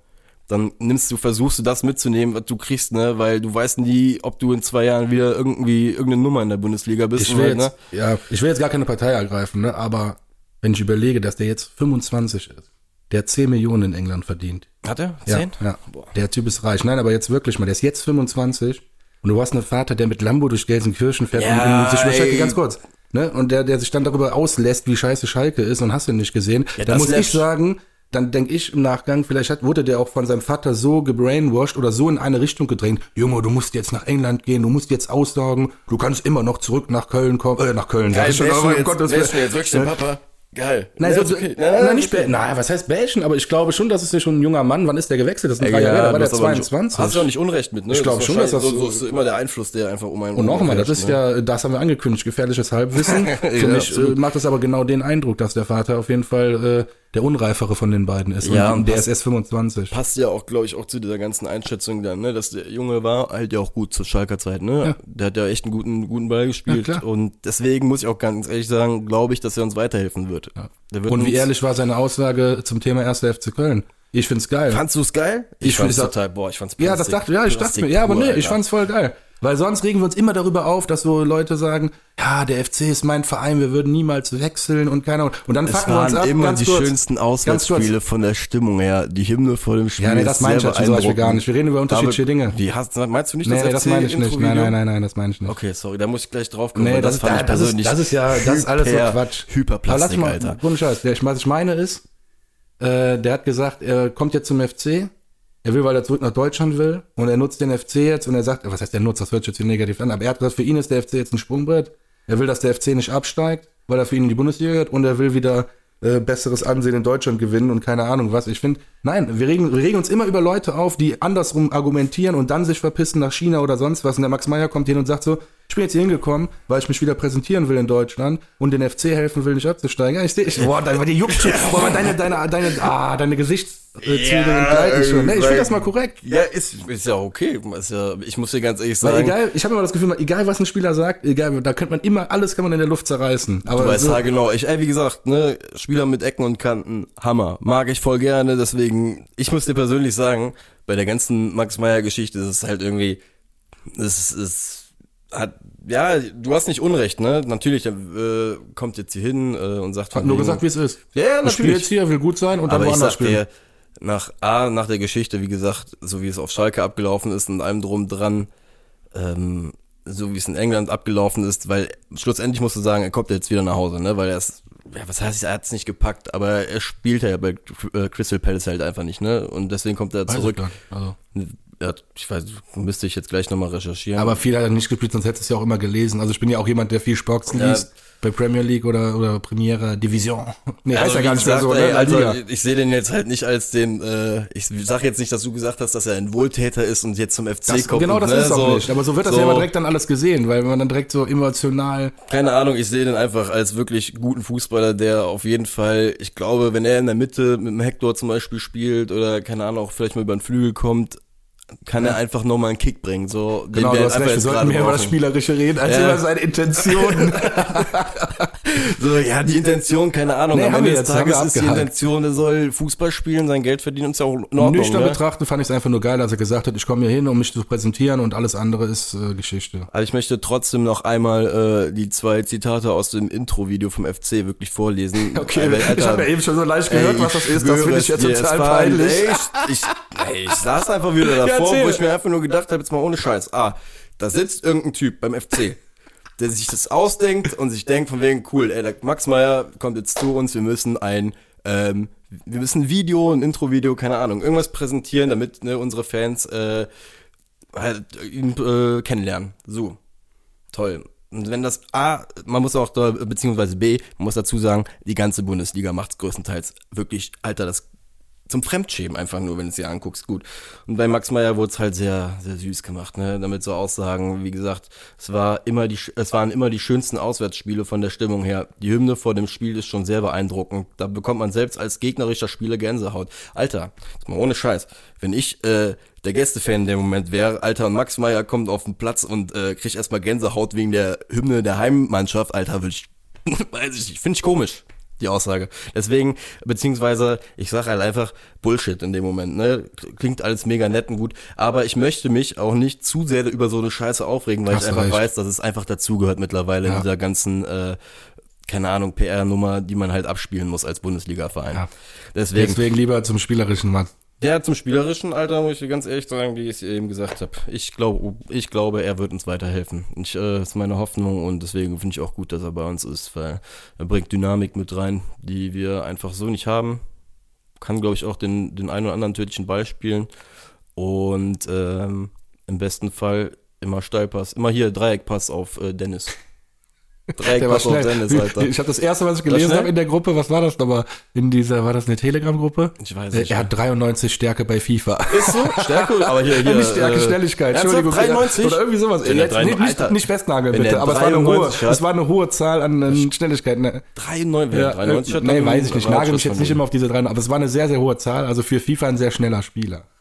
dann nimmst du, versuchst du das mitzunehmen, was du kriegst, ne, weil du weißt nie, ob du in zwei Jahren wieder irgendwie irgendeine Nummer in der Bundesliga bist. Ich will, halt, jetzt, ja, ich will jetzt gar keine Partei ergreifen, ne? aber wenn ich überlege, dass der jetzt 25 ist, der 10 Millionen in England verdient. ne? Hat er? Ja, Zehn? ja. Boah. Der Typ ist reich. Nein, aber jetzt wirklich mal, der ist jetzt 25 und du hast einen Vater, der mit Lambo durch Gelsenkirchen fährt Ja, und, sich ey. ganz kurz. Ne? Und der, der sich dann darüber auslässt, wie scheiße Schalke ist und hast du nicht gesehen. Ja, da muss ich sagen, dann denke ich im Nachgang, vielleicht hat, wurde der auch von seinem Vater so gebrainwashed oder so in eine Richtung gedrängt. Junge, du musst jetzt nach England gehen, du musst jetzt aussagen, du kannst immer noch zurück nach Köln kommen, äh, nach Köln. sag ich schon, aber um Gottes Willen. jetzt wirklich den Papa? Geil. Nein, Ja, so, ist so, okay. nein, nicht bä- na, was heißt bäschen, aber ich glaube schon, das ist ja schon ein junger Mann. Wann ist der gewechselt? Das sind drei Jahre her, da war du der hast aber nicht- 22. Hast du auch nicht Unrecht mit, ne? Ich glaub Das ist schon, dass das so- so, so ist immer der Einfluss, der einfach um einen Und nochmal, das ist ne? ja, das haben wir angekündigt, gefährliches Halbwissen. [LAUGHS] Für Ja, mich äh, macht das aber genau den Eindruck, dass der Vater auf jeden Fall äh, der Unreifere von den beiden ist. Ja, und der passt- ist erst 25. Passt ja auch, glaube ich, auch zu dieser ganzen Einschätzung dann, ne? Dass der Junge war halt ja auch gut zur Schalker Zeit, ne? Ja. Der hat ja echt einen guten, guten Ball gespielt. Ja, und deswegen muss ich auch ganz ehrlich sagen, glaube ich, dass er uns weiterhelfen wird. Der wird Und wie ehrlich war seine Aussage zum Thema 1. FC Köln? Ich find's geil. Fandst du es geil? Ich fand's find's- total, boah, ich fand's Ja, das Plastik- dachte, ja, ich dachte Plastik mir, ja, aber nee, ich fand's voll geil. Weil sonst regen wir uns immer darüber auf, dass so Leute sagen, ja, der FC ist mein Verein, wir würden niemals wechseln und keine Ahnung. Und dann Es fucken wir uns ab, immer die kurz. schönsten. Auswärtsspiele von der Stimmung her. Die Hymne vor dem Spiel. Ja, nee, das meine ich jetzt schon, sag ich gar nicht. Wir reden über unterschiedliche Aber Dinge. Wie hast, meinst du nicht Nee, das nee, das meine ich nicht. Nein, nein, nein, nein, das meine ich nicht. Okay, sorry, da muss ich gleich drauf kommen. Nee, das, ist, fand ich das, ist, persönlich das ist ja, das ist alles so Quatsch. Aber lass Hyperplastik, mich mal, Alter. ohne Scheiß. Der, was ich meine ist, äh, der hat gesagt, er kommt jetzt zum FC, er will, weil er zurück nach Deutschland will und er nutzt den FC jetzt und er sagt, was heißt der nutzt, das hört sich jetzt hier negativ an, aber er hat gesagt, für ihn ist der FC jetzt ein Sprungbrett. Er will, dass der FC nicht absteigt, weil er für ihn in die Bundesliga gehört und er will wieder äh, besseres Ansehen in Deutschland gewinnen und keine Ahnung was. Ich finde, nein, wir regen, wir regen uns immer über Leute auf, die andersrum argumentieren und dann sich verpissen nach China oder sonst was. Und der Max Meyer kommt hin und sagt so, ich bin jetzt hier hingekommen, weil ich mich wieder präsentieren will in Deutschland und den FC helfen will, nicht abzusteigen. Ja, ich sehe, ich, boah, deine, boah, deine, deine, deine, ah, deine Gesichtszüge Ja, entgleiten schon. Nee, ich finde das mal korrekt. Ja, ist, ist ja okay. Ist ja, ich muss dir ganz ehrlich Weil sagen, egal, ich habe immer das Gefühl, egal was ein Spieler sagt, egal, da könnte man immer, alles kann man in der Luft zerreißen. Aber Du weißt ja genau, ich, ey, wie gesagt, ne, Spieler mit Ecken und Kanten, Hammer. Mag ich voll gerne, deswegen, ich muss dir persönlich sagen, bei der ganzen Max Meyer Geschichte ist es halt irgendwie, es ist, hat, ja, du hast nicht Unrecht, ne? Natürlich, äh, kommt jetzt hier hin äh, und sagt hat nur wegen- gesagt, wie es ist. Ja, ja, Ich natürlich. jetzt hier, will gut sein und dann Aber ich woanders sag spielen. dir, nach A, nach der Geschichte, wie gesagt, so wie es auf Schalke abgelaufen ist und allem drum dran, ähm, so wie es in England abgelaufen ist, weil schlussendlich musst du sagen, er kommt jetzt wieder nach Hause, ne? Weil er ist, ja, was heißt, er hat es nicht gepackt, aber er spielt ja bei äh, Crystal Palace halt einfach nicht, ne? Und deswegen kommt er Weiß zurück. Also, ich weiß, müsste ich jetzt gleich nochmal recherchieren. Aber viel hat er nicht gespielt, sonst hättest du es ja auch immer gelesen. Also ich bin ja auch jemand, der viel Sports Ja. liest. Bei Premier League oder, oder Premiere Division. Nee, heißt ja gar nicht mehr so, ne? Also, ich sehe den jetzt halt nicht als den, äh, ich sag jetzt nicht, dass du gesagt hast, dass er ein Wohltäter ist und jetzt zum FC Das, kommt. genau und, das ne, ist auch so, nicht. Aber so wird das ja immer direkt dann alles gesehen, weil man dann direkt so emotional. Keine Ahnung, ich sehe den einfach als wirklich guten Fußballer, der auf jeden Fall, ich glaube, wenn er in der Mitte mit dem Hector zum Beispiel spielt oder keine Ahnung, auch vielleicht mal über den Flügel kommt, kann er einfach nochmal einen Kick bringen. So, Genau, du hast recht, wir sollten mehr über das brauchen. Spielerische reden, als Ja. über seine Intentionen. [LAUGHS] So, ja, die Intention, keine Ahnung. Nee, Am Ende des jetzt, Tages ist die. Intention, er soll Fußball spielen, sein Geld verdienen und ist ja auch in Ordnung. Nüchtern ne? betrachten fand ich es einfach nur geil, als er gesagt hat, ich komme hier hin, um mich zu präsentieren und alles andere ist äh, Geschichte. Aber ich möchte trotzdem noch einmal äh, die zwei Zitate aus dem Intro-Video vom FC wirklich vorlesen. [LAUGHS] Weil, Alter, eben schon so leicht ey, ich schwöre es dir, es war- Ey, ich, ich, ey, ich saß einfach wieder [LAUGHS] davor, erzähl. wo ich mir einfach nur gedacht habe, jetzt mal ohne Scheiß. Ah, da sitzt irgendein Typ beim FC, der sich das ausdenkt und sich denkt von wegen, cool, ey, der Max Meyer kommt jetzt zu uns, wir müssen ein, ähm, wir müssen ein Video, ein Intro-Video, keine Ahnung, irgendwas präsentieren, damit ne, unsere Fans äh, halt ihn äh, kennenlernen. So. Toll. Und wenn das A, man muss auch da, beziehungsweise B, man muss dazu sagen, die ganze Bundesliga macht's größtenteils wirklich, Alter, das zum Fremdschämen einfach nur, wenn du es dir anguckst, gut. Und bei Max Meyer wurde es halt sehr, sehr süß gemacht, ne? Damit so Aussagen, wie gesagt, es war immer die, es waren immer die schönsten Auswärtsspiele von der Stimmung her. Die Hymne vor dem Spiel ist schon sehr beeindruckend. Da bekommt man selbst als gegnerischer Spieler Gänsehaut. Alter, mal ohne Scheiß. Wenn ich äh, der Gästefan in dem Moment wäre, Alter, und Max Meyer kommt auf den Platz und äh, kriegt erstmal Gänsehaut wegen der Hymne der Heimmannschaft, Alter, würde ich, [LAUGHS] weiß ich nicht, finde ich komisch die Aussage. Deswegen, beziehungsweise, ich sage halt einfach Bullshit in dem Moment, ne? Klingt alles mega nett und gut, aber ich möchte mich auch nicht zu sehr über so eine Scheiße aufregen, weil Hast ich einfach recht. weiß, dass es einfach dazugehört mittlerweile in Ja. dieser ganzen, äh, keine Ahnung, PR-Nummer, die man halt abspielen muss als Bundesliga-Verein. Ja. Deswegen, Deswegen lieber zum Spielerischen, Mann. Ja, zum spielerischen Alter muss ich ganz ehrlich sagen, wie ich es eben gesagt habe. Ich glaube, ich glaube, er wird uns weiterhelfen. Äh, das ist meine Hoffnung und deswegen finde ich auch gut, dass er bei uns ist, weil er bringt Dynamik mit rein, die wir einfach so nicht haben. Kann, glaube ich, auch den, den einen oder anderen tödlichen Ball spielen und ähm, im besten Fall immer Steilpass. Immer hier Dreieckpass auf äh, Dennis. Der war schnell. Dennis, Alter. Ich habe das erste, was ich gelesen habe in der Gruppe, was war das nochmal? In dieser, war das eine Telegram-Gruppe? Ich weiß Äh, nicht. Er hat 93 Stärke bei FIFA. Ist so? Stärke? [LAUGHS] Aber hier, hier. nicht Stärke, äh, Schnelligkeit. Entschuldigung. 93? Oder irgendwie sowas. Jetzt, nicht, nicht, 93 nicht festnageln, bitte. Aber es war, eine hohe, 93 hat- es war eine hohe Zahl an, an Schnelligkeit. Ne? 93, Ja, 93 hat nee, dann- weiß ich nicht. Nagel mich jetzt nicht immer auf diese drei, aber es war eine sehr, sehr hohe Zahl. Also für FIFA ein sehr schneller Spieler. [LAUGHS]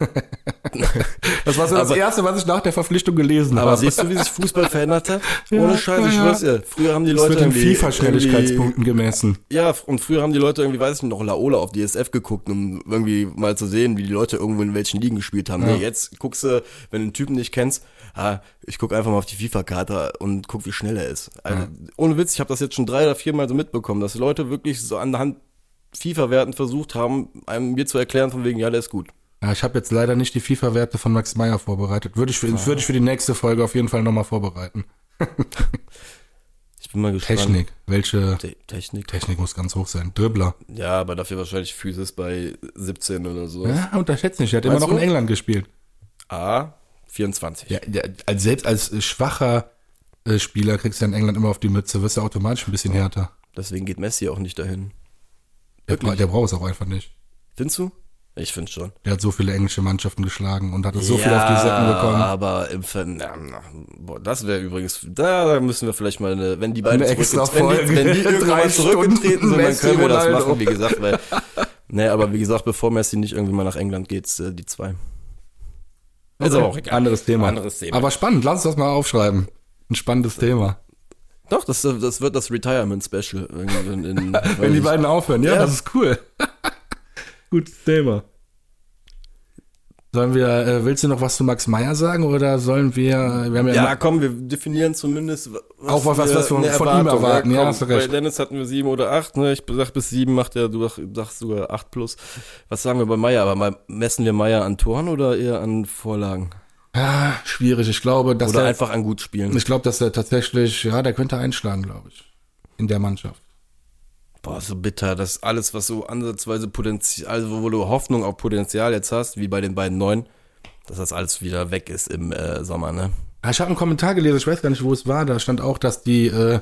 das war so das Aber- Erste, was ich nach der Verpflichtung gelesen Aber habe. siehst du, wie sich Fußball verändert hat? [LAUGHS] Ja, Ohne Scheiß, ich ja, ja. Früher haben die Das Leute wird in FIFA-Schnelligkeitspunkten gemessen. Ja, und früher haben die Leute irgendwie, weiß ich nicht, noch Laola auf DSF geguckt, um irgendwie mal zu sehen, wie die Leute irgendwo in welchen Ligen gespielt haben. Nee, jetzt guckst du, wenn du einen Typen nicht kennst, ah, ich guck einfach mal auf die FIFA-Karte und guck, wie schnell er ist. Also, Ohne Witz, ich habe das jetzt schon drei oder vier Mal so mitbekommen, dass Leute wirklich so anhand FIFA-Werten versucht haben, einem mir zu erklären, von wegen, ja, der ist gut. Ja, ich habe jetzt leider nicht die FIFA-Werte von Max Meyer vorbereitet. Würde ich, für, würde ich für die nächste Folge auf jeden Fall nochmal vorbereiten. [LAUGHS] Bin mal gespannt. Technik. Welche Te Technik. Technik muss ganz hoch sein? Dribbler. Ja, aber dafür wahrscheinlich Physis bei 17 oder so. Ja, unterschätzt nicht. Er hat immer Meinst noch in du? England gespielt. A, 24. Ja, der, als, selbst als schwacher äh, Spieler kriegst du ja in England immer auf die Mütze. Wirst du automatisch ein bisschen härter. Deswegen geht Messi auch nicht dahin. Der, der braucht es auch einfach nicht. Findest du? Ich finde schon. Der hat so viele englische Mannschaften geschlagen und hat es so viel auf die Säcken bekommen. aber im Ver na, na, boah, das wäre übrigens, da, müssen wir vielleicht mal eine, wenn die beiden Eine extra wenn die, wenn die [LAUGHS] Drei irgendwann zurückgetreten sind, dann können wir das machen, wie gesagt, weil, [LAUGHS] ne, aber wie gesagt, bevor Messi nicht irgendwie mal nach England geht, äh, die zwei. Ist aber auch egal. Anderes Thema. Anderes Thema. Aber spannend, lass uns das mal aufschreiben. Ein spannendes Thema. Doch, das, das wird das Retirement Special. In, in, [LAUGHS] Wenn die beiden aufhören, ja, Ja. das ist cool. Gutes Thema. Sollen wir, äh, willst du noch was zu Max Meyer sagen oder sollen wir, wir haben ja, Ja, komm, wir definieren zumindest, was Auch was- was wir von- ihm erwarten, ja, komm, hast du recht. Bei Dennis hatten wir sieben oder acht, ne? Ich sag bis sieben macht er, du sag- sagst sogar acht plus. Was sagen wir bei Meier? Aber mal, messen wir Meier an Toren oder eher an Vorlagen? ah, schwierig. Ich glaube, dass Oder er, einfach an gut spielen? ich glaube, dass er tatsächlich, ja, der könnte einschlagen, glaube ich. In der Mannschaft. Boah, so bitter. Das ist alles, was so ansatzweise Potenzial, also wo du Hoffnung auf Potenzial jetzt hast, wie bei den beiden Neuen, dass das alles wieder weg ist im äh, Sommer, ne? Ich habe einen Kommentar gelesen, ich weiß gar nicht, wo es war, da stand auch, dass die, äh,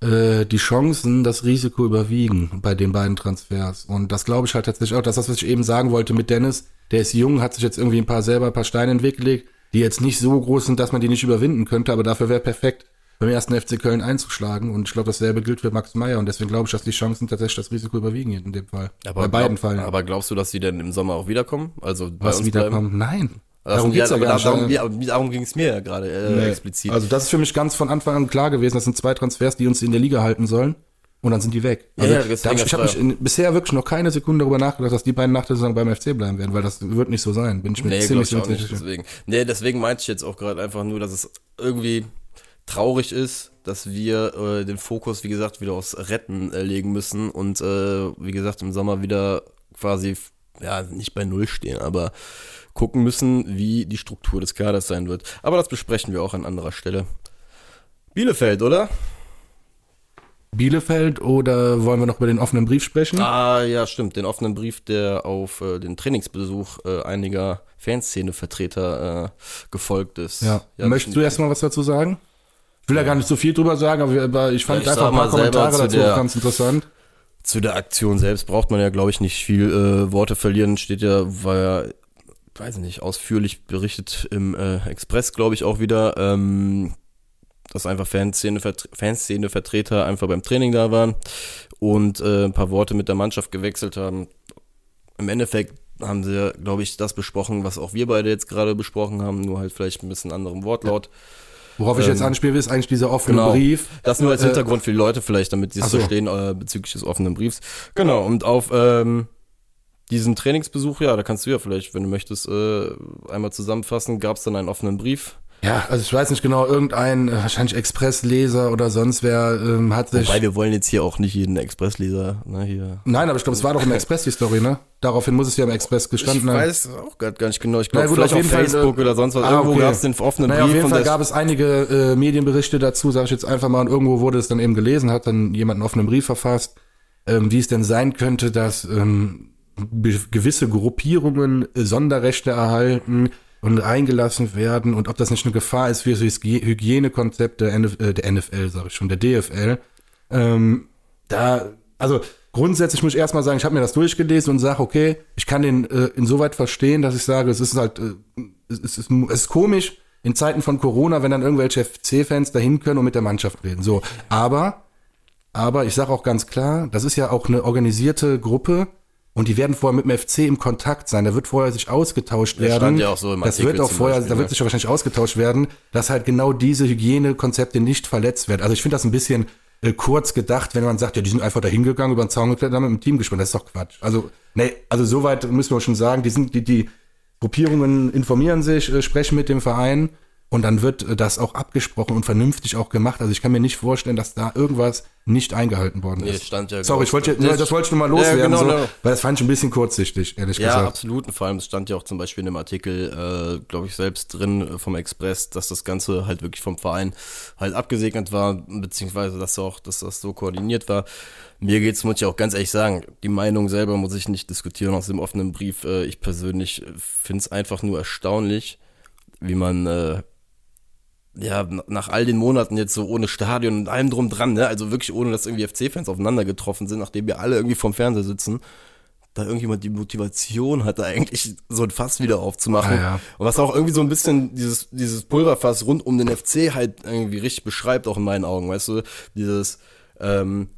äh, die Chancen das Risiko überwiegen bei den beiden Transfers. Und das glaube ich halt tatsächlich auch, das ist das, was ich eben sagen wollte mit Dennis. Der ist jung, hat sich jetzt irgendwie ein paar selber ein paar Steine gelegt, die jetzt nicht so groß sind, dass man die nicht überwinden könnte, aber dafür wäre perfekt, beim ersten FC Köln einzuschlagen. Und ich glaube, dasselbe gilt für Max Meyer. Und deswegen glaube ich, dass die Chancen tatsächlich das Risiko überwiegen in dem Fall. Aber bei beiden glaub, Fällen. Aber glaubst du, dass die denn im Sommer auch wiederkommen? Also bei was uns wiederkommen? Nein. Darum, ja, darum, darum, darum ging es mir ja gerade äh, Nee. explizit. Also das ist für mich ganz von Anfang an klar gewesen. Das sind zwei Transfers, die uns in der Liga halten sollen. Und dann sind die weg. Also, ja, hab ich ich habe ja mich in, bisher wirklich noch keine Sekunde darüber nachgedacht, dass die beiden nach der Saison beim FC bleiben werden, weil das wird nicht so sein. Bin ich mir Nee, ziemlich, sicher. Deswegen. Nee, deswegen meinte ich jetzt auch gerade einfach nur, dass es irgendwie traurig ist, dass wir äh, den Fokus, wie gesagt, wieder aufs Retten äh, legen müssen und äh, wie gesagt im Sommer wieder quasi, ja, nicht bei Null stehen, aber gucken müssen, wie die Struktur des Kaders sein wird. Aber das besprechen wir auch an anderer Stelle. Bielefeld, oder? Bielefeld oder wollen wir noch über den offenen Brief sprechen? Ah, ja, stimmt. Den offenen Brief, der auf äh, den Trainingsbesuch äh, einiger Fanszene-Vertreter äh, gefolgt ist. Ja. Möchtest du das- erst mal was dazu sagen? Ich will ja gar nicht so viel drüber sagen, aber, ich fand Ja, ich einfach mal Kommentare zu dazu der- ganz interessant. Zu der Aktion selbst braucht man ja, glaube ich, nicht viel äh, Worte verlieren. Steht ja, war ja, weiß ich nicht, ausführlich berichtet im äh, Express, glaube ich, auch wieder, ähm, dass einfach Fanszene, Fanszene-Vertreter einfach beim Training da waren und äh, ein paar Worte mit der Mannschaft gewechselt haben. Im Endeffekt haben sie, glaube ich, das besprochen, was auch wir beide jetzt gerade besprochen haben, nur halt vielleicht ein bisschen anderem Wortlaut. Worauf ich Ähm, jetzt anspiele, ist eigentlich dieser offene genau. Brief. Das nur als Äh, Hintergrund für die Leute vielleicht, damit sie es so. verstehen äh, bezüglich des offenen Briefs. Genau, und auf ähm, diesen Trainingsbesuch, ja, da kannst du ja vielleicht, wenn du möchtest, äh, einmal zusammenfassen, gab es dann einen offenen Brief. Ja, also ich weiß nicht genau, irgendein äh, wahrscheinlich Expressleser oder sonst wer ähm, hat sich. Wobei wir wollen jetzt hier auch nicht jeden Expressleser, ne, hier. Nein, aber ich glaube, es war doch im Express die Story, ne? Daraufhin muss es ja im Express gestanden ich haben. weiß auch gar nicht genau. Ich glaube, vielleicht auf auf, jeden Fall, Facebook äh, oder sonst was. ah, Irgendwo okay. gab es den offenen Naja, Brief. auf jeden Fall gab es einige äh, Medienberichte dazu, sage ich jetzt einfach mal, und irgendwo wurde es dann eben gelesen, hat dann jemand einen offenen Brief verfasst, ähm, wie es denn sein könnte, dass ähm, gewisse Gruppierungen äh, Sonderrechte erhalten und eingelassen werden und ob das nicht eine Gefahr ist für Hygie- Hygienekonzept der, NF äh, der NFL, sage ich schon, der DFL. Ähm, da, also grundsätzlich muss ich erstmal sagen, ich habe mir das durchgelesen und sage, okay, ich kann den äh, insoweit verstehen, dass ich sage, es ist halt, äh, es, ist, es ist komisch in Zeiten von Corona, wenn dann irgendwelche FC-Fans dahin können und mit der Mannschaft reden. So, aber, aber ich sage auch ganz klar, das ist ja auch eine organisierte Gruppe und die werden vorher mit dem FC im Kontakt sein. Da wird vorher sich ausgetauscht Das werden. ja auch so das wird auch vorher, Beispiel, da ne? wird sich ja wahrscheinlich ausgetauscht werden, dass halt genau diese Hygienekonzepte nicht verletzt werden. Also ich finde das ein bisschen äh, kurz gedacht, wenn man sagt, ja, die sind einfach da hingegangen, über den Zaun geklettert, haben mit dem Team gespannt. Das ist doch Quatsch. Also, nee, also soweit müssen wir schon sagen, die sind, die, die Gruppierungen informieren sich, äh, sprechen mit dem Verein und dann wird äh, das auch abgesprochen und vernünftig auch gemacht. Also ich kann mir nicht vorstellen, dass da irgendwas nicht eingehalten worden Nee, ist. es stand ja Sorry, ich wollte, Nee, das wollte ich nur mal Ja, loswerden, genau, so, genau. weil das fand ich ein bisschen kurzsichtig, ehrlich Ja, gesagt. absolut. Und vor allem, es stand ja auch zum Beispiel in dem Artikel, äh, glaube ich, selbst drin äh, vom Express, dass das Ganze halt wirklich vom Verein halt abgesegnet war, beziehungsweise dass auch, dass das so koordiniert war. Mir geht's, muss ich auch ganz ehrlich sagen, die Meinung selber muss ich nicht diskutieren aus dem offenen Brief. Äh, ich persönlich finde es einfach nur erstaunlich, wie man äh, ja, nach all den Monaten jetzt so ohne Stadion und allem drum dran, ne? Also wirklich ohne, dass irgendwie FC-Fans aufeinander getroffen sind, nachdem wir alle irgendwie vorm Fernseher sitzen, da irgendjemand die Motivation hatte, eigentlich so ein Fass wieder aufzumachen. Ah, ja. Und was auch irgendwie so ein bisschen dieses, dieses Pulverfass rund um den FC halt irgendwie richtig beschreibt, auch in meinen Augen, weißt du? Dieses, ähm,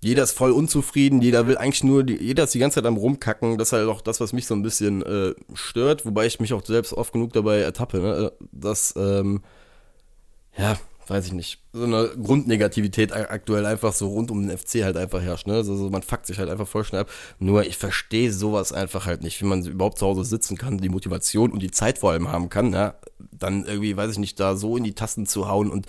jeder ist voll unzufrieden, jeder will eigentlich nur, jeder ist die ganze Zeit am rumkacken. Das ist halt auch das, was mich so ein bisschen äh, stört, wobei ich mich auch selbst oft genug dabei ertappe, ne? dass, ähm, ja, weiß ich nicht, so eine Grundnegativität aktuell einfach so rund um den FC halt einfach herrscht, ne? Also so, man fuckt sich halt einfach voll schnell ab. Nur ich verstehe sowas einfach halt nicht, wie man überhaupt zu Hause sitzen kann, die Motivation und die Zeit vor allem haben kann, ja? Dann irgendwie, weiß ich nicht, da so in die Tasten zu hauen und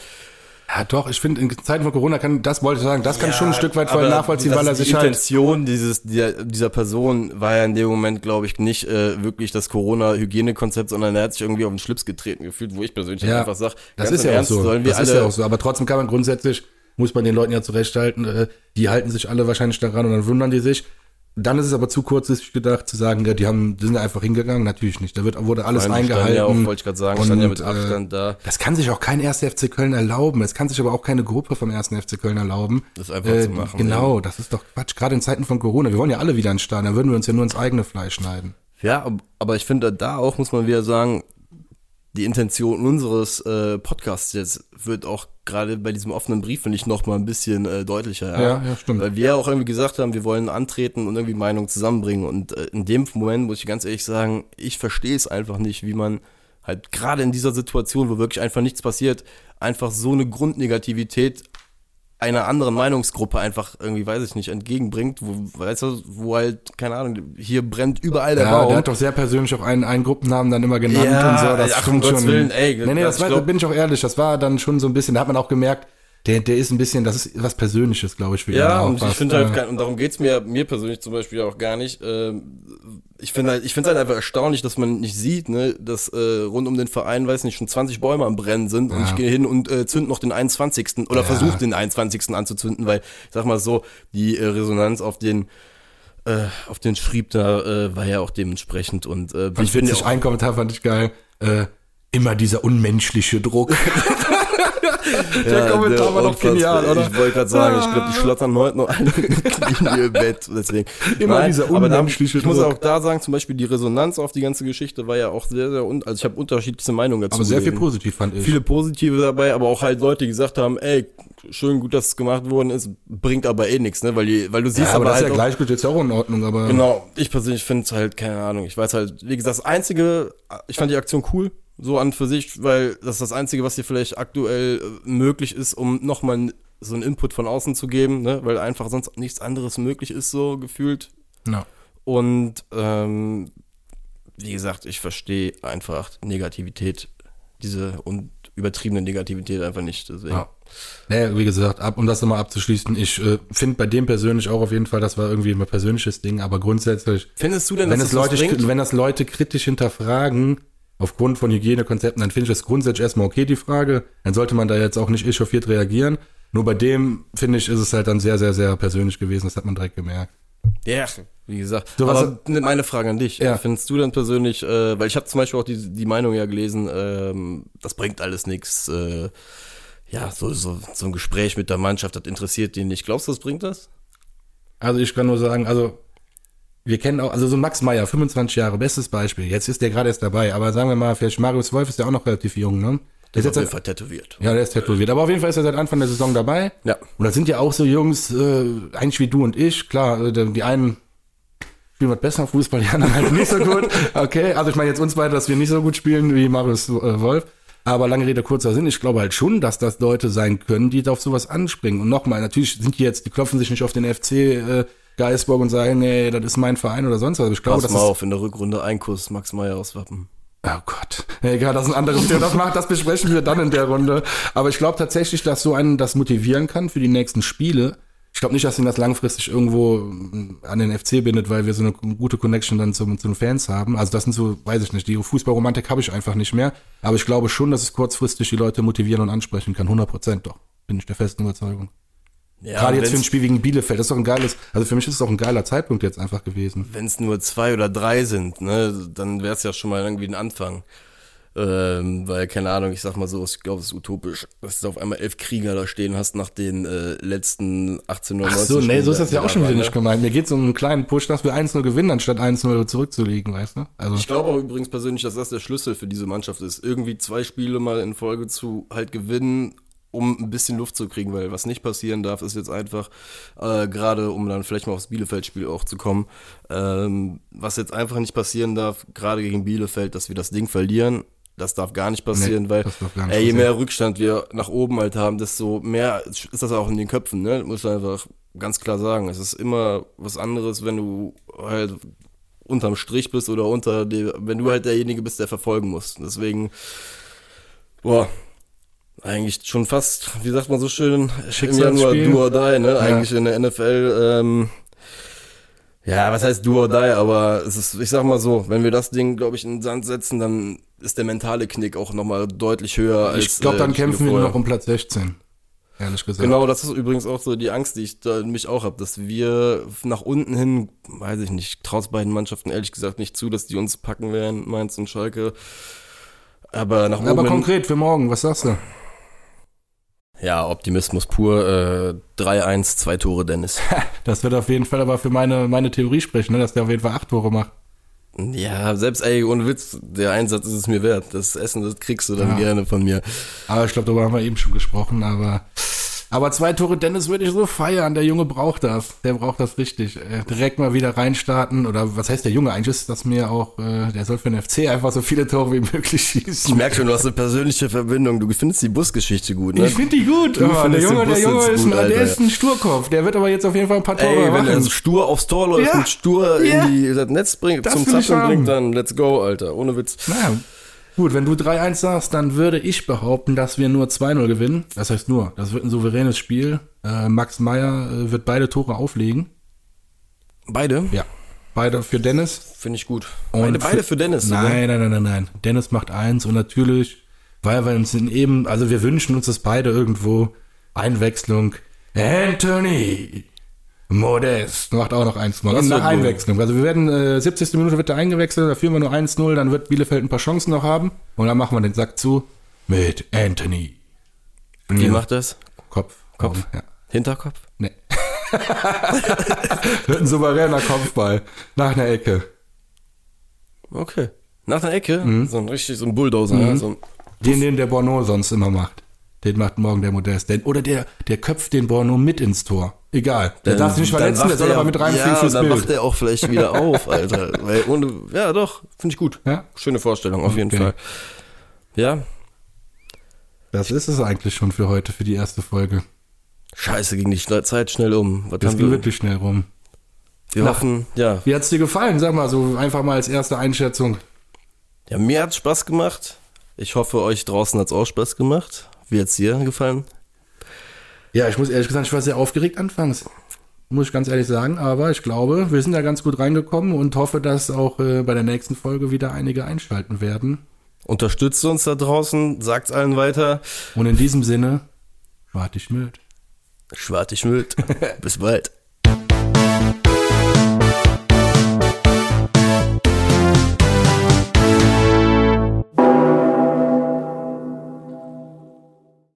Ja, doch, ich finde, in Zeiten von Corona kann, das wollte ich sagen, das kann ich schon ein Stück weit voll nachvollziehen, weil er sich die halt. Intention dieses, dieser, dieser Person war ja in dem Moment, glaube ich, nicht äh, wirklich das Corona-Hygienekonzept, sondern er hat sich irgendwie auf den Schlips getreten gefühlt, wo ich persönlich Ja, einfach sage, das ist ja auch so. sollen wir Das ist ja auch so. Aber trotzdem kann man grundsätzlich, muss man den Leuten ja zurechthalten, äh, die halten sich alle wahrscheinlich daran und dann wundern die sich. Dann ist es aber zu kurzsichtig gedacht, zu sagen, ja, die haben, die sind einfach hingegangen. Natürlich nicht. Da wird, wurde alles die eingehalten. Ja auch, wollte ich gerade sagen, stand ja Und, mit Abstand da. Das kann sich auch kein 1. FC Köln erlauben. Es kann sich aber auch keine Gruppe vom 1. FC Köln erlauben. Das einfach Äh, zu machen. Genau, das ist doch Quatsch. Gerade in Zeiten von Corona. Wir wollen ja alle wieder ins Stadion. Da würden wir uns ja nur ins eigene Fleisch schneiden. Ja, ab- aber ich finde, da auch muss man wieder sagen, die Intention unseres äh, Podcasts jetzt wird auch gerade bei diesem offenen Brief, finde ich, noch mal ein bisschen äh, deutlicher. Ja, ja, stimmt. Weil wir ja auch irgendwie gesagt haben, wir wollen antreten und irgendwie Meinungen zusammenbringen. Und äh, in dem Moment muss ich ganz ehrlich sagen, ich verstehe es einfach nicht, wie man halt gerade in dieser Situation, wo wirklich einfach nichts passiert, einfach so eine Grundnegativität einer anderen Meinungsgruppe einfach irgendwie, weiß ich nicht, entgegenbringt, wo, weißt du, wo halt, keine Ahnung, hier brennt überall der Ja, Baum. der hat doch sehr persönlich auch einen, einen Gruppennamen dann immer genannt Ja, und so. Das ach, stimmt schon. Willen, ey, nee, nee, das- war, glaub- bin ich auch ehrlich. Das war dann schon so ein bisschen, da hat man auch gemerkt, der, der ist ein bisschen, das ist was Persönliches, glaube ich, für ihn Ja, und ich finde halt, äh, kein- und darum geht's mir, mir persönlich zum Beispiel auch gar nicht. ähm, Ich finde halt, ich finde halt einfach erstaunlich, dass man nicht sieht, ne, dass äh, rund um den Verein, weiß nicht, schon 20 Bäume am Brennen sind und Ja. ich gehe hin und äh, zünd noch den 21. oder Ja. versuche den 21. anzuzünden, weil, ich sag mal so, die äh, Resonanz auf den äh, auf den Schrieb da äh, war ja auch dementsprechend und äh, ich finde auch- ein Kommentar fand ich geil. Äh, immer dieser unmenschliche Druck. [LAUGHS] [LAUGHS] der Kommentar war doch genial, oder? Ich wollte gerade sagen, ich glaube, die schlottern heute noch alle in [LAUGHS] ihr Bett. Deswegen. Immer dieser aber da, unmenschliche Ich muss auch da sagen, zum Beispiel die Resonanz auf die ganze Geschichte war ja auch sehr, sehr, un also ich habe unterschiedliche Meinungen dazu. Aber sehr viel gesehen. positiv fand ich. Viele positive dabei, aber auch halt Leute, die gesagt haben, ey, schön gut, dass es gemacht worden ist, bringt aber eh nichts, ne? Weil, die, weil du siehst ja, aber aber, das ist halt ja auch, gleich gut jetzt auch in Ordnung, aber Genau, ich persönlich finde es halt, keine Ahnung, ich weiß halt, wie gesagt, das Einzige, ich fand die Aktion cool, so an für sich, weil das ist das Einzige, was hier vielleicht aktuell äh, möglich ist, um nochmal so einen Input von außen zu geben, ne? weil einfach sonst nichts anderes möglich ist, so gefühlt. Ja. Und ähm, wie gesagt, ich verstehe einfach Negativität, diese und übertriebene Negativität einfach nicht. Deswegen. Ja. Naja, wie gesagt, ab, um das nochmal abzuschließen, ich äh, finde bei dem persönlich auch auf jeden Fall, das war irgendwie ein persönliches Ding, aber grundsätzlich, Findest du denn, wenn dass es, das Leute, bringt? wenn das Leute kritisch hinterfragen, aufgrund von Hygienekonzepten, dann finde ich das grundsätzlich erstmal okay, die Frage. Dann sollte man da jetzt auch nicht echauffiert reagieren. Nur bei dem, finde ich, ist es halt dann sehr, sehr, sehr persönlich gewesen. Das hat man direkt gemerkt. Ja, wie gesagt. So, was- aber ne, meine Frage an dich. Ja. Findest du denn persönlich, äh, weil ich habe zum Beispiel auch die, die Meinung ja gelesen, ähm, das bringt alles nichts. Äh, ja, so, so, so ein Gespräch mit der Mannschaft, das interessiert die nicht. Glaubst du, das bringt das? Also ich kann nur sagen, also wir kennen auch, also so Max Meyer, 25 Jahre, bestes Beispiel. Jetzt ist der gerade erst dabei, aber sagen wir mal, vielleicht Marius Wolf ist ja auch noch relativ jung, ne? Der ist jetzt Fall tätowiert. ja, der ist tätowiert. Aber auf jeden Fall ist er seit Anfang der Saison dabei. Ja. Und das sind ja auch so Jungs, äh, eigentlich wie du und ich. Klar, äh, die einen spielen was besser Fußball, die anderen halt nicht so gut. [LAUGHS] Okay, also ich meine jetzt uns beide, dass wir nicht so gut spielen wie Marius äh, Wolf. Aber lange Rede, kurzer Sinn, ich glaube halt schon, dass das Leute sein können, die auf sowas anspringen. Und nochmal, natürlich sind die jetzt, die klopfen sich nicht auf den FC äh, Geisburg und sagen, nee, das ist mein Verein oder sonst was. Ich glaube, Pass das mal ist, auf, in der Rückrunde ein Kuss Max Meyer aus Wappen. Oh Gott. Egal, das ist ein anderes Thema. Das macht, das besprechen wir dann in der Runde. Aber ich glaube tatsächlich, dass so einen das motivieren kann für die nächsten Spiele. Ich glaube nicht, dass ihn das langfristig irgendwo an den FC bindet, weil wir so eine gute Connection dann zu den Fans haben. Also das sind so, weiß ich nicht, die Fußballromantik habe ich einfach nicht mehr. Aber ich glaube schon, dass es kurzfristig die Leute motivieren und ansprechen kann. 100 Prozent doch. Bin ich der festen Überzeugung. Ja, Gerade jetzt für ein Spiel gegen Bielefeld. Das ist doch ein geiles, also für mich ist es doch ein geiler Zeitpunkt jetzt einfach gewesen. wenn es nur zwei oder drei sind, ne, dann wäre es ja schon mal irgendwie ein Anfang. Ähm, weil, keine Ahnung, ich sag mal so, ich glaube, es ist utopisch, dass du auf einmal elf Krieger da stehen hast nach den äh, letzten 18 oder Ach 19 so, nee, so ist das ja auch schon wieder nicht gemeint. Mir geht es um einen kleinen Push, dass wir 1-0 gewinnen, anstatt 1-0 zurückzuliegen, weißt du? Also, Ich glaube auch übrigens persönlich, dass das der Schlüssel für diese Mannschaft ist, irgendwie zwei Spiele mal in Folge zu halt gewinnen, um ein bisschen Luft zu kriegen, weil was nicht passieren darf, ist jetzt einfach, äh, gerade um dann vielleicht mal aufs Bielefeld-Spiel auch zu kommen, ähm, was jetzt einfach nicht passieren darf, gerade gegen Bielefeld, dass wir das Ding verlieren, das darf gar nicht passieren, Nee, weil nicht ey, je mehr Rückstand wir nach oben halt haben, desto mehr ist das auch in den Köpfen, ne? Muss man einfach ganz klar sagen. Es ist immer was anderes, wenn du halt unterm Strich bist oder unter dem, wenn du halt derjenige bist, der verfolgen muss. Deswegen, boah, eigentlich schon fast, wie sagt man so schön, im Januar do or die, ne? Eigentlich in der NFL, ähm, ja, was heißt do or die, aber es ist, ich sag mal so, wenn wir das Ding, glaube ich, in den Sand setzen, dann ist der mentale Knick auch nochmal deutlich höher als ich glaube, dann äh, kämpfen wir nur noch um Platz 16. ehrlich gesagt. Genau, das ist übrigens auch so die Angst, die ich da in mich auch habe, dass wir nach unten hin, weiß ich nicht, traut beiden Mannschaften ehrlich gesagt nicht zu, dass die uns packen werden, Mainz und Schalke. Aber nach oben Aber konkret für morgen, was sagst du? Ja, Optimismus pur, äh, 3-1, zwei Tore Dennis. [LAUGHS] Das wird auf jeden Fall aber für meine, meine Theorie sprechen, ne? dass der auf jeden Fall acht Tore macht. ja, selbst, ey, ohne Witz, der Einsatz ist es mir wert. Das Essen, das kriegst du dann Ja. gerne von mir. Aber ich glaube, darüber haben wir eben schon gesprochen, aber. Aber zwei Tore Dennis würde ich so feiern. Der Junge braucht das. Der braucht das richtig. Äh, direkt mal wieder reinstarten. Oder was heißt der Junge? Eigentlich ist das mir auch, äh, der soll für den FC einfach so viele Tore wie möglich Ich schießen. merke schon, du hast eine persönliche Verbindung. Du findest die Busgeschichte gut, ne? Ich finde die gut. Du aber der Junge, der Junge ist, gut, ein, der ist ein Sturkopf. Der wird aber jetzt auf jeden Fall ein paar Tore Ey, wenn er stur aufs Tor läuft Ja. und stur Ja. in die, das Netz bringt, Das zum ich Zappeln bringt, dann let's go, Alter. Ohne Witz. Naja, gut, wenn du 3-1 sagst, dann würde ich behaupten, dass wir nur 2-0 gewinnen. Das heißt nur, das wird ein souveränes Spiel. Äh, Max Meyer äh, wird beide Tore auflegen. Beide? Ja. Beide für Dennis. Finde ich gut. Und beide, beide für Dennis. Nein, nein, nein, nein, nein. Dennis macht eins und natürlich, weil wir uns eben, also wir wünschen uns das beide irgendwo. Einwechslung. Anthony Modest macht auch noch eins mal. Das Nach. Einwechslung. Also wir werden, äh, 70. Minute wird er eingewechselt, da führen wir nur 1-0, dann wird Bielefeld ein paar Chancen noch haben und dann machen wir den Sack zu mit Anthony. Wie Ja. macht das? Kopf. Kopf? Ja. Hinterkopf? Nee. [LAUGHS] wird ein souveräner Kopfball nach einer Ecke. Okay. Nach der Ecke? Mhm. So ein richtig, so ein Bulldozer. Ja, so ein, Den, den der Borneau sonst immer macht. Den macht morgen der Modest. Den, oder der, der köpft den Borneau mit ins Tor. Egal. Der darf sich nicht dann verletzen, der soll er- aber mit reinfliegen ja, fürs dann Bild. wacht er auch vielleicht wieder [LAUGHS] auf, Alter. Ohne, ja, doch, finde ich gut. Ja? Schöne Vorstellung, auf jeden Okay. Fall. Ja, Das ist es eigentlich schon für heute, für die erste Folge. scheiße, ging die Zeit schnell um. Was Das ging wir? wirklich schnell rum. Wir hoffen, ja. Wie hat's dir gefallen? Sag mal so einfach mal als erste Einschätzung. Ja, mir hat's Spaß gemacht. Ich hoffe, euch draußen hat's auch Spaß gemacht. Wie hat's dir gefallen? Ja, ich muss ehrlich gesagt, ich war sehr aufgeregt anfangs. Muss ich ganz ehrlich sagen, aber ich glaube, wir sind da ganz gut reingekommen und hoffe, dass auch äh, bei der nächsten Folge wieder einige einschalten werden. Unterstützt uns da draußen, sagt's allen weiter. Und in diesem Sinne, warte ich mit. Schwartig Müll. [LAUGHS] Bis bald.